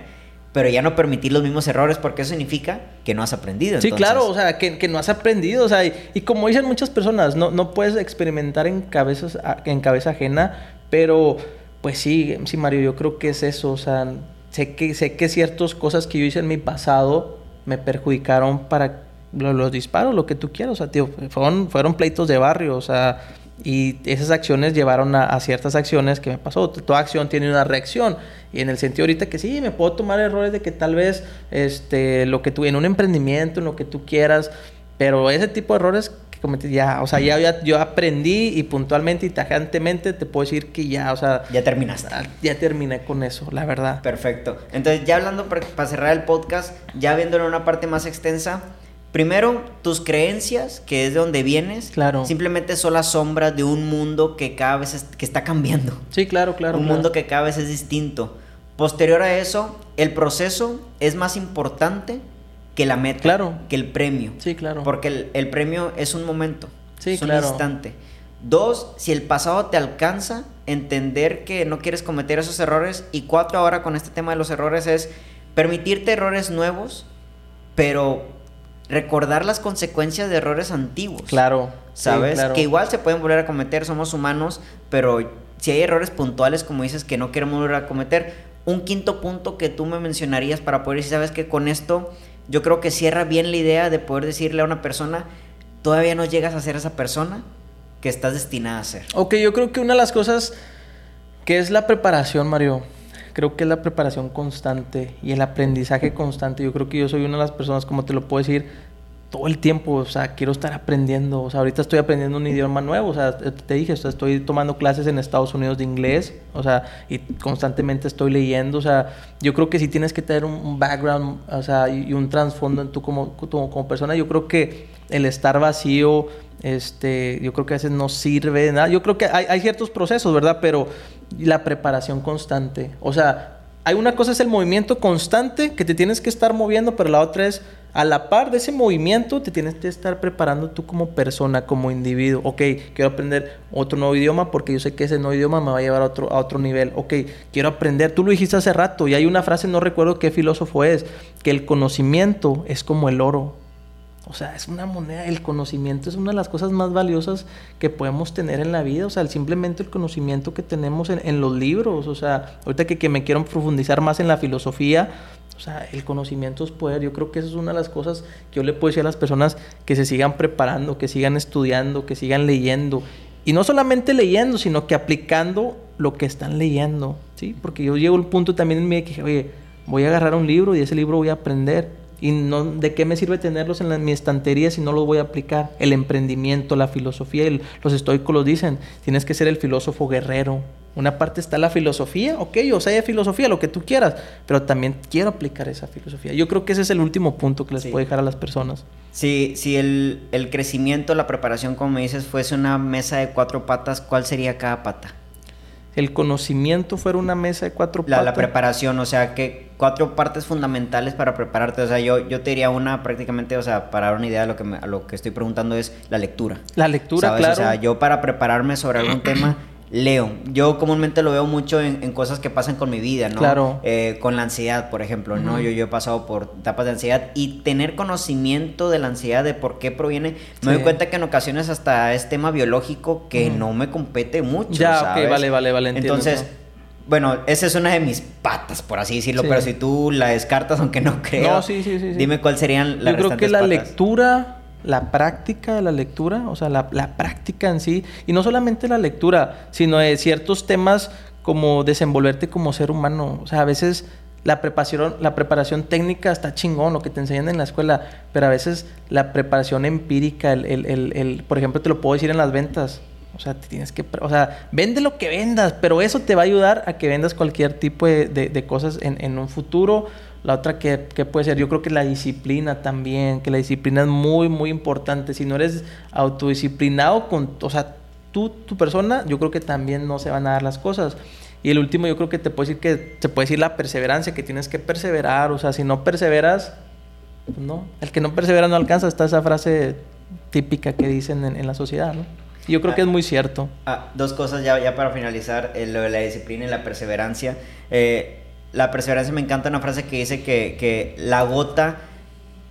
pero ya no permitir los mismos errores porque eso significa que no has aprendido. Sí, claro, o sea, que, no has aprendido, o sea, y, como dicen muchas personas, no, no puedes experimentar en, cabezas, en cabeza ajena, pero pues sí, sí, Mario, yo creo que es eso, o sea, sé que, sé que ciertas cosas que yo hice en mi pasado me perjudicaron para los, disparos, lo que tú quieras, o sea, tío, fueron, fueron pleitos de barrio, o sea, y esas acciones llevaron a, ciertas acciones que me pasó. Toda acción tiene una reacción. Y en el sentido ahorita que sí, me puedo tomar errores de que tal vez este, lo que tú, en un emprendimiento, en lo que tú quieras, pero ese tipo de errores que cometí ya, o sea, ya, yo aprendí y puntualmente y tajantemente te puedo decir que ya, o sea... Ya terminaste. Ah, ya terminé con eso, la verdad. Perfecto. Entonces, ya hablando para cerrar el podcast, ya viéndolo en una parte más extensa, Primero, tus creencias, que es de donde vienes, claro. simplemente son la sombra de un mundo que cada vez que está cambiando. Sí, claro, claro. Un mundo que cada vez es distinto. Posterior a eso, el proceso es más importante que la meta, claro. que el premio. Sí, claro. Porque el, premio es un momento, sí, es un instante. Dos, si el pasado te alcanza, entender que no quieres cometer esos errores. Y cuatro, ahora con este tema de los errores es permitirte errores nuevos, pero recordar las consecuencias de errores antiguos. Claro. ¿Sabes? Que igual se pueden volver a cometer, somos humanos, pero si hay errores puntuales, como dices, que no queremos volver a cometer. Un quinto punto que tú me mencionarías para poder decir, sabes que con esto yo creo que cierra bien la idea de poder decirle a una persona, todavía no llegas a ser esa persona que estás destinada a ser. Ok, yo creo que una de las cosas que es la preparación, Mario, creo que es la preparación constante y el aprendizaje constante. Yo creo que yo soy una de las personas, como te lo puedo decir, todo el tiempo, o sea, quiero estar aprendiendo, o sea, ahorita estoy aprendiendo un idioma nuevo, o sea, te dije, o sea, estoy tomando clases en Estados Unidos de inglés, o sea, y constantemente estoy leyendo, o sea, yo creo que si tienes que tener un, background, o sea, y, un trasfondo en tú como, como, como, persona, yo creo que el estar vacío, este, yo creo que a veces no sirve de nada, yo creo que hay, hay ciertos procesos, ¿verdad? Pero la preparación constante, o sea, hay una cosa es el movimiento constante que te tienes que estar moviendo, pero la otra es a la par de ese movimiento te tienes que estar preparando tú como persona, como individuo. Ok, quiero aprender otro nuevo idioma porque yo sé que ese nuevo idioma me va a llevar a otro, a otro nivel. Ok, quiero aprender, tú lo dijiste hace rato y hay una frase, no recuerdo qué filósofo es, que el conocimiento es como el oro. O sea, es una moneda, el conocimiento es una de las cosas más valiosas que podemos tener en la vida. O sea, simplemente el conocimiento que tenemos en, los libros. O sea, ahorita que, que me quiero profundizar más en la filosofía, o sea, el conocimiento es poder. Yo creo que esa es una de las cosas que yo le puedo decir a las personas que se sigan preparando, que sigan estudiando, que sigan leyendo. Y no solamente leyendo, sino que aplicando lo que están leyendo, ¿sí? Porque yo llego al punto también en mi que oye, voy a agarrar un libro y ese libro voy a aprender. Y no, ¿de qué me sirve tenerlos en, mi estantería si no los voy a aplicar? El emprendimiento, la filosofía, los estoicos lo dicen, tienes que ser el filósofo guerrero. Una parte está la filosofía, ok, o sea, hay filosofía, lo que tú quieras, pero también quiero aplicar esa filosofía. Yo creo que ese es el último punto que les puedo dejar a las personas. Si, si el, el crecimiento, la preparación, como me dices, fuese una mesa de cuatro patas, ¿cuál sería cada pata? el conocimiento fuera una mesa de cuatro la, La preparación, o sea, que cuatro partes fundamentales para prepararte. O sea, yo, yo te diría una prácticamente, o sea, para dar una idea de lo que, a lo que estoy preguntando es la lectura. La lectura, claro. O sea, yo para prepararme sobre algún (clears throat) tema leo. Yo comúnmente lo veo mucho en, cosas que pasan con mi vida, ¿no? Claro. Eh, con la ansiedad, por ejemplo, ¿no? Yo, yo he pasado por etapas de ansiedad y tener conocimiento de la ansiedad, de por qué proviene, me doy cuenta que en ocasiones hasta es tema biológico que no me compete mucho. Ya, ok, vale, vale, vale. Entonces, bueno, esa es una de mis patas, por así decirlo, pero si tú la descartas, aunque no creo, no, sí, sí, dime cuál serían las Yo creo que la lectura la práctica de la lectura, o sea, la, práctica en sí, y no solamente la lectura, sino de ciertos temas como desenvolverte como ser humano. O sea, a veces la preparación, la preparación técnica está chingón, lo que te enseñan en la escuela, pero a veces la preparación empírica, el, el, el, por ejemplo, te lo puedo decir en las ventas. O sea, te tienes que, o sea, vende lo que vendas, pero eso te va a ayudar a que vendas cualquier tipo de, de, cosas en, en un futuro la otra que, puede ser, yo creo que la disciplina también, que la disciplina es muy, muy importante. Si no eres autodisciplinado con, o sea, tú, tu persona, yo creo que también no se van a dar las cosas. Y el último, yo creo que te puedo decir que se puede decir la perseverancia, que tienes que perseverar. O sea, si no perseveras, pues no. El que no persevera no alcanza. Está esa frase típica que dicen en, la sociedad, ¿no? Yo creo que es muy cierto. Ah, dos cosas ya, ya para finalizar, eh, lo de la disciplina y la perseverancia. Eh, la perseverancia me encanta una frase que dice que, la gota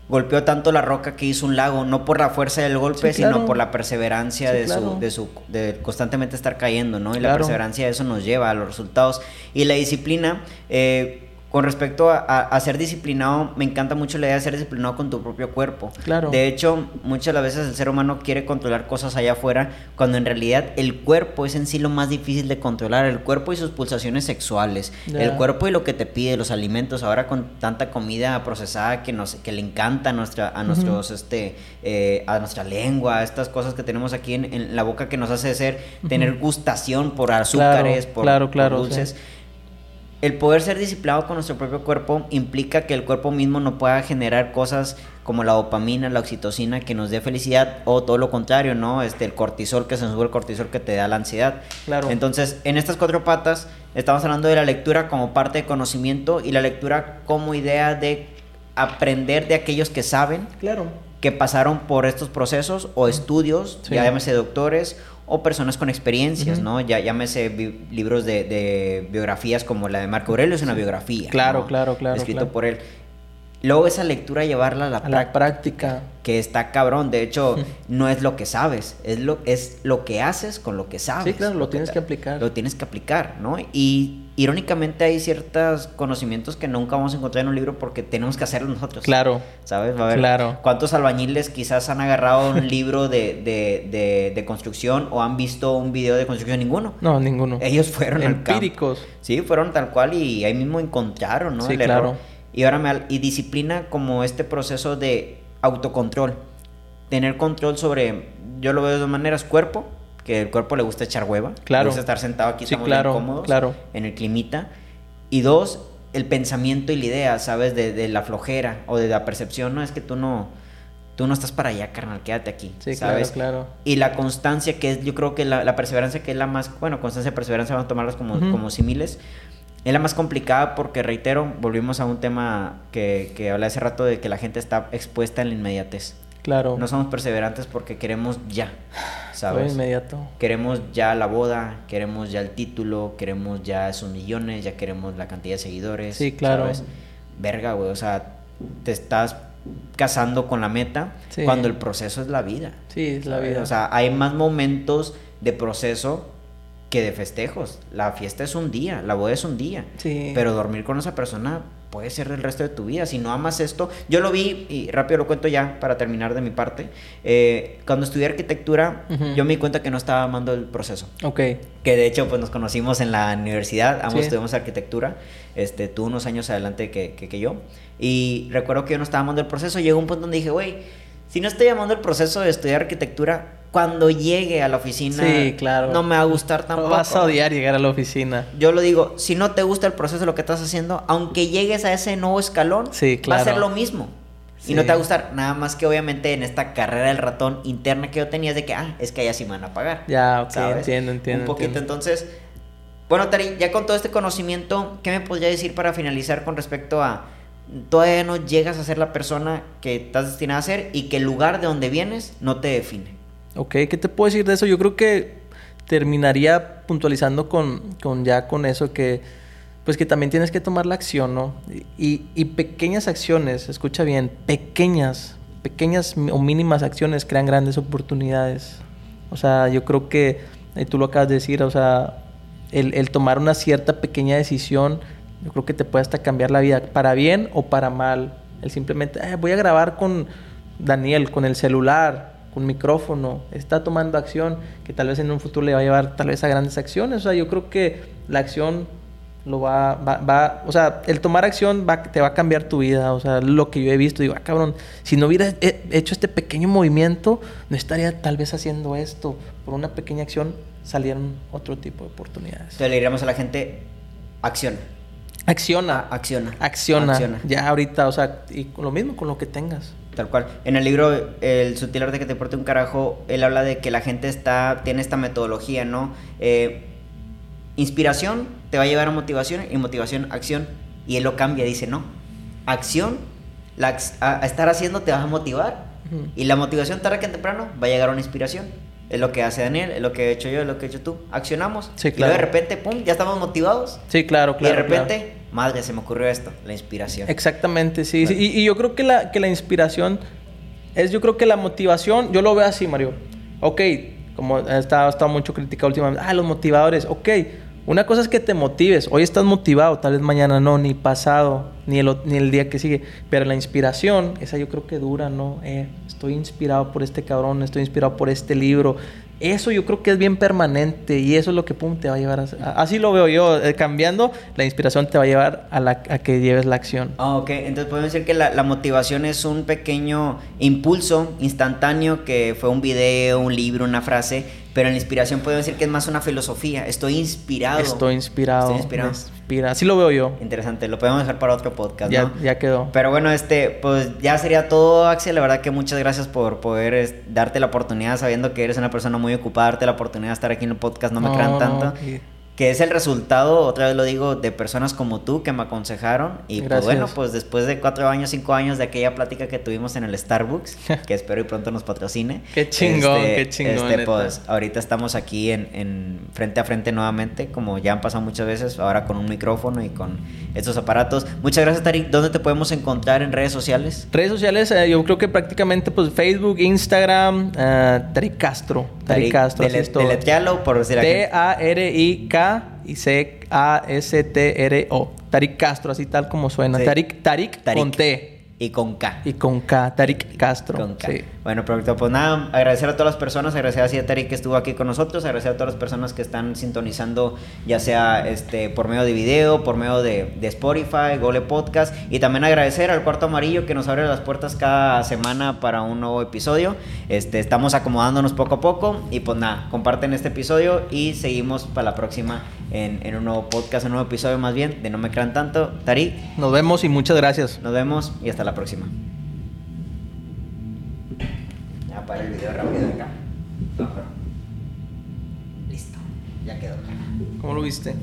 golpeó tanto la roca que hizo un lago, no por la fuerza del golpe, sino por la perseverancia de, su, de su de constantemente estar cayendo, ¿no? Y la perseverancia de eso nos lleva a los resultados. Y la disciplina, eh, con respecto a, ser disciplinado, me encanta mucho la idea de ser disciplinado con tu propio cuerpo. Claro. De hecho, muchas de las veces el ser humano quiere controlar cosas allá afuera, cuando en realidad el cuerpo es en sí lo más difícil de controlar. El cuerpo y sus pulsaciones sexuales, el cuerpo y lo que te pide, los alimentos. Ahora con tanta comida procesada que nos que le encanta a nuestra a nuestros este eh, a nuestra lengua, estas cosas que tenemos aquí en, la boca que nos hace ser tener gustación por azúcares, por, dulces el poder ser disciplinado con nuestro propio cuerpo implica que el cuerpo mismo no pueda generar cosas como la dopamina, la oxitocina que nos dé felicidad o todo lo contrario, ¿no? Este el cortisol que se nos sube el cortisol que te da la ansiedad. Claro. Entonces, en estas cuatro patas estamos hablando de la lectura como parte de conocimiento y la lectura como idea de aprender de aquellos que saben. Claro. Que pasaron por estos procesos o estudios, ya llámese doctores o personas con experiencias, ¿no? Ya llámese libros de, biografías como la de Marco Aurelio, es una biografía. Claro, claro, claro. Escrito por él. Luego esa lectura llevarla a la, A práctica, la práctica. que está cabrón. De hecho, (laughs) no es lo que sabes, es lo, es lo que haces con lo que sabes. Sí, claro, lo tienes que aplicar. Lo tienes que aplicar, ¿no? Y irónicamente hay ciertos conocimientos que nunca vamos a encontrar en un libro porque tenemos que hacerlos nosotros. Claro. ¿Sabes? Va a ver Claro. cuántos albañiles quizás han agarrado un (laughs) libro de, de, de, de construcción o han visto un video de construcción. Ninguno. No, ninguno. Ellos fueron al campo. Empíricos. Sí, fueron tal cual y ahí mismo encontraron, ¿no? Sí, El error. Y ahora me, y disciplina como este proceso de autocontrol. Tener control sobre, yo lo veo de dos maneras, cuerpo, que el cuerpo le gusta echar hueva. Claro. Le gusta estar sentado aquí, Sí, estamos bien claro, cómodos, claro. en el climita. Y dos, el pensamiento y la idea, ¿sabes? De, de la flojera o de la percepción, no, es que tú no, tú no estás para allá, carnal, quédate aquí, Sí, ¿sabes? claro, claro. Y la constancia, que es, yo creo que la, la perseverancia, que es la más, bueno, constancia y perseverancia, vamos a tomarlas como, Ujú. como símiles, es la más complicada porque, reitero, volvimos a un tema que, que hablé hace rato de que la gente está expuesta en la inmediatez. Claro. No somos perseverantes porque queremos ya, Todo ¿sabes? inmediato. Queremos ya la boda, queremos ya el título, queremos ya esos millones, ya queremos la cantidad de seguidores. Sí, claro. ¿sabes? Verga, güey, o sea, te estás casando con la meta Sí. cuando el proceso es la vida. Sí, es la ¿sabes? vida. O sea, hay más momentos de proceso que de festejos. La fiesta es un día, la boda es un día. Sí. Pero dormir con esa persona puede ser el resto de tu vida. Si no amas esto, yo lo vi y rápido lo cuento ya para terminar de mi parte. Eh, cuando estudié arquitectura, yo me di cuenta que no estaba amando el proceso. Ok. Que de hecho, pues nos conocimos en la universidad, ambos Sí. estudiamos arquitectura, este, tú unos años adelante que, que, que yo. Y recuerdo que yo no estaba amando el proceso. Llegó un punto donde dije, güey, si no estoy amando el proceso de estudiar arquitectura, cuando llegue a la oficina, Sí, claro. no me va a gustar tampoco. Vas a odiar llegar a la oficina. Yo lo digo, si no te gusta el proceso de lo que estás haciendo, aunque llegues a ese nuevo escalón, Sí, va a ser lo mismo. Sí. Y no te va a gustar. Nada más que obviamente en esta carrera del ratón interna que yo tenía es de que, ah, es que allá sí me van a pagar. Ya, ok, ¿sabes? entiendo, entiendo. Un poquito, entiendo. entonces. Bueno, Tari, ya con todo este conocimiento, ¿qué me podría decir para finalizar con respecto a todavía no llegas a ser la persona que estás destinada a ser y que el lugar de donde vienes no te define? Ok, ¿qué te puedo decir de eso? Yo creo que terminaría puntualizando con, con ya con eso que pues que también tienes que tomar la acción, ¿no? Y, y pequeñas acciones, escucha bien, pequeñas, pequeñas o mínimas acciones crean grandes oportunidades. O sea, yo creo que, y tú lo acabas de decir, o sea, el, el tomar una cierta pequeña decisión, yo creo que te puede hasta cambiar la vida, para bien o para mal. El simplemente, "Eh, voy a grabar con Daniel, con el celular, con micrófono, está tomando acción que tal vez en un futuro le va a llevar tal vez a grandes acciones. O sea, yo creo que la acción lo va, va, va- o sea, el tomar acción va, te va a cambiar tu vida. O sea, lo que yo he visto, digo, ah, cabrón, si no hubiera he- hecho este pequeño movimiento, no estaría tal vez haciendo esto. Por una pequeña acción salieron otro tipo de oportunidades. Entonces le diríamos a la gente, acciona. Acciona. Acciona. Acciona. Acciona. Ya ahorita, o sea, y lo mismo con lo que tengas. Tal cual. En el libro El sutil arte que te importe un carajo, él habla de que la gente está tiene esta metodología, ¿no? Eh, inspiración te va a llevar a motivación y motivación acción. Y él lo cambia, dice, no. Acción, la, a, a estar haciendo te vas a motivar. Y la motivación tarde que temprano va a llegar a una inspiración. Es lo que hace Daniel, es lo que he hecho yo, es lo que he hecho tú. Accionamos. Sí, Y luego de claro. repente, pum, ya estamos motivados. Sí, claro, claro. y de claro. Madre, se me ocurrió esto, la inspiración. Exactamente, sí. Y, y yo creo que la, que la inspiración es, yo creo que la motivación, yo lo veo así, Mario. Ok, como ha estado mucho criticado últimamente, ah, los motivadores, ok. Una cosa es que te motives, hoy estás motivado, tal vez mañana no, ni pasado, ni el, ni el día que sigue. Pero la inspiración, esa yo creo que dura, ¿no? Eh, estoy inspirado por este cabrón, estoy inspirado por este libro. Eso yo creo que es bien permanente y eso es lo que pum, te va a llevar a... Así lo veo yo, eh, cambiando, la inspiración te va a llevar a, la, a que lleves la acción. Ah, ok. Entonces podemos decir que la, la motivación es un pequeño impulso instantáneo que fue un video, un libro, una frase, pero en la inspiración podemos decir que es más una filosofía. Estoy inspirado. Estoy inspirado. Estoy inspirado. inspira. Así lo veo yo. Interesante, lo podemos dejar para otro podcast, Ya, ¿no? ya quedó. Pero bueno, este, pues ya sería todo, Axel. La verdad que muchas gracias por poder es, darte la oportunidad, sabiendo que eres una persona muy ocupada, darte la oportunidad de estar aquí en el podcast, no me crean tanto. y- que es el resultado, otra vez lo digo, de personas como tú que me aconsejaron. Y pues bueno, pues después de cuatro años, cinco años de aquella plática que tuvimos en el Starbucks, que espero y pronto nos patrocine. (laughs) qué chingón, este, qué chingón. Este, pues ahorita estamos aquí en, en, frente a frente nuevamente, como ya han pasado muchas veces, ahora con un micrófono y con estos aparatos. Muchas gracias, Tarik. ¿Dónde te podemos encontrar en redes sociales? Redes sociales, eh, yo creo que prácticamente pues Facebook, Instagram, uh, Tarik Castro. Tarik, Castro, dele, así es por decir T-A-R-I-K y C-A-S-T-R-O. Tarik Castro, así tal como suena. Tarik, Tarik, con T. Y con K. Y con K, Tarik Castro. Con K. Sí. Bueno, perfecto. Pues nada, agradecer a todas las personas, agradecer a Tarik que estuvo aquí con nosotros, agradecer a todas las personas que están sintonizando, ya sea este por medio de video, por medio de, de Spotify, Google Podcast, y también agradecer al Cuarto Amarillo que nos abre las puertas cada semana para un nuevo episodio. Este, estamos acomodándonos poco a poco, y pues nada, comparten este episodio y seguimos para la próxima en, en un nuevo podcast, un nuevo episodio más bien, de No Me Crean Tanto. Tarik. Nos vemos y muchas gracias. Nos vemos y hasta la próxima. Ya para el video rápido acá. Listo. Ya quedó. ¿Cómo lo viste?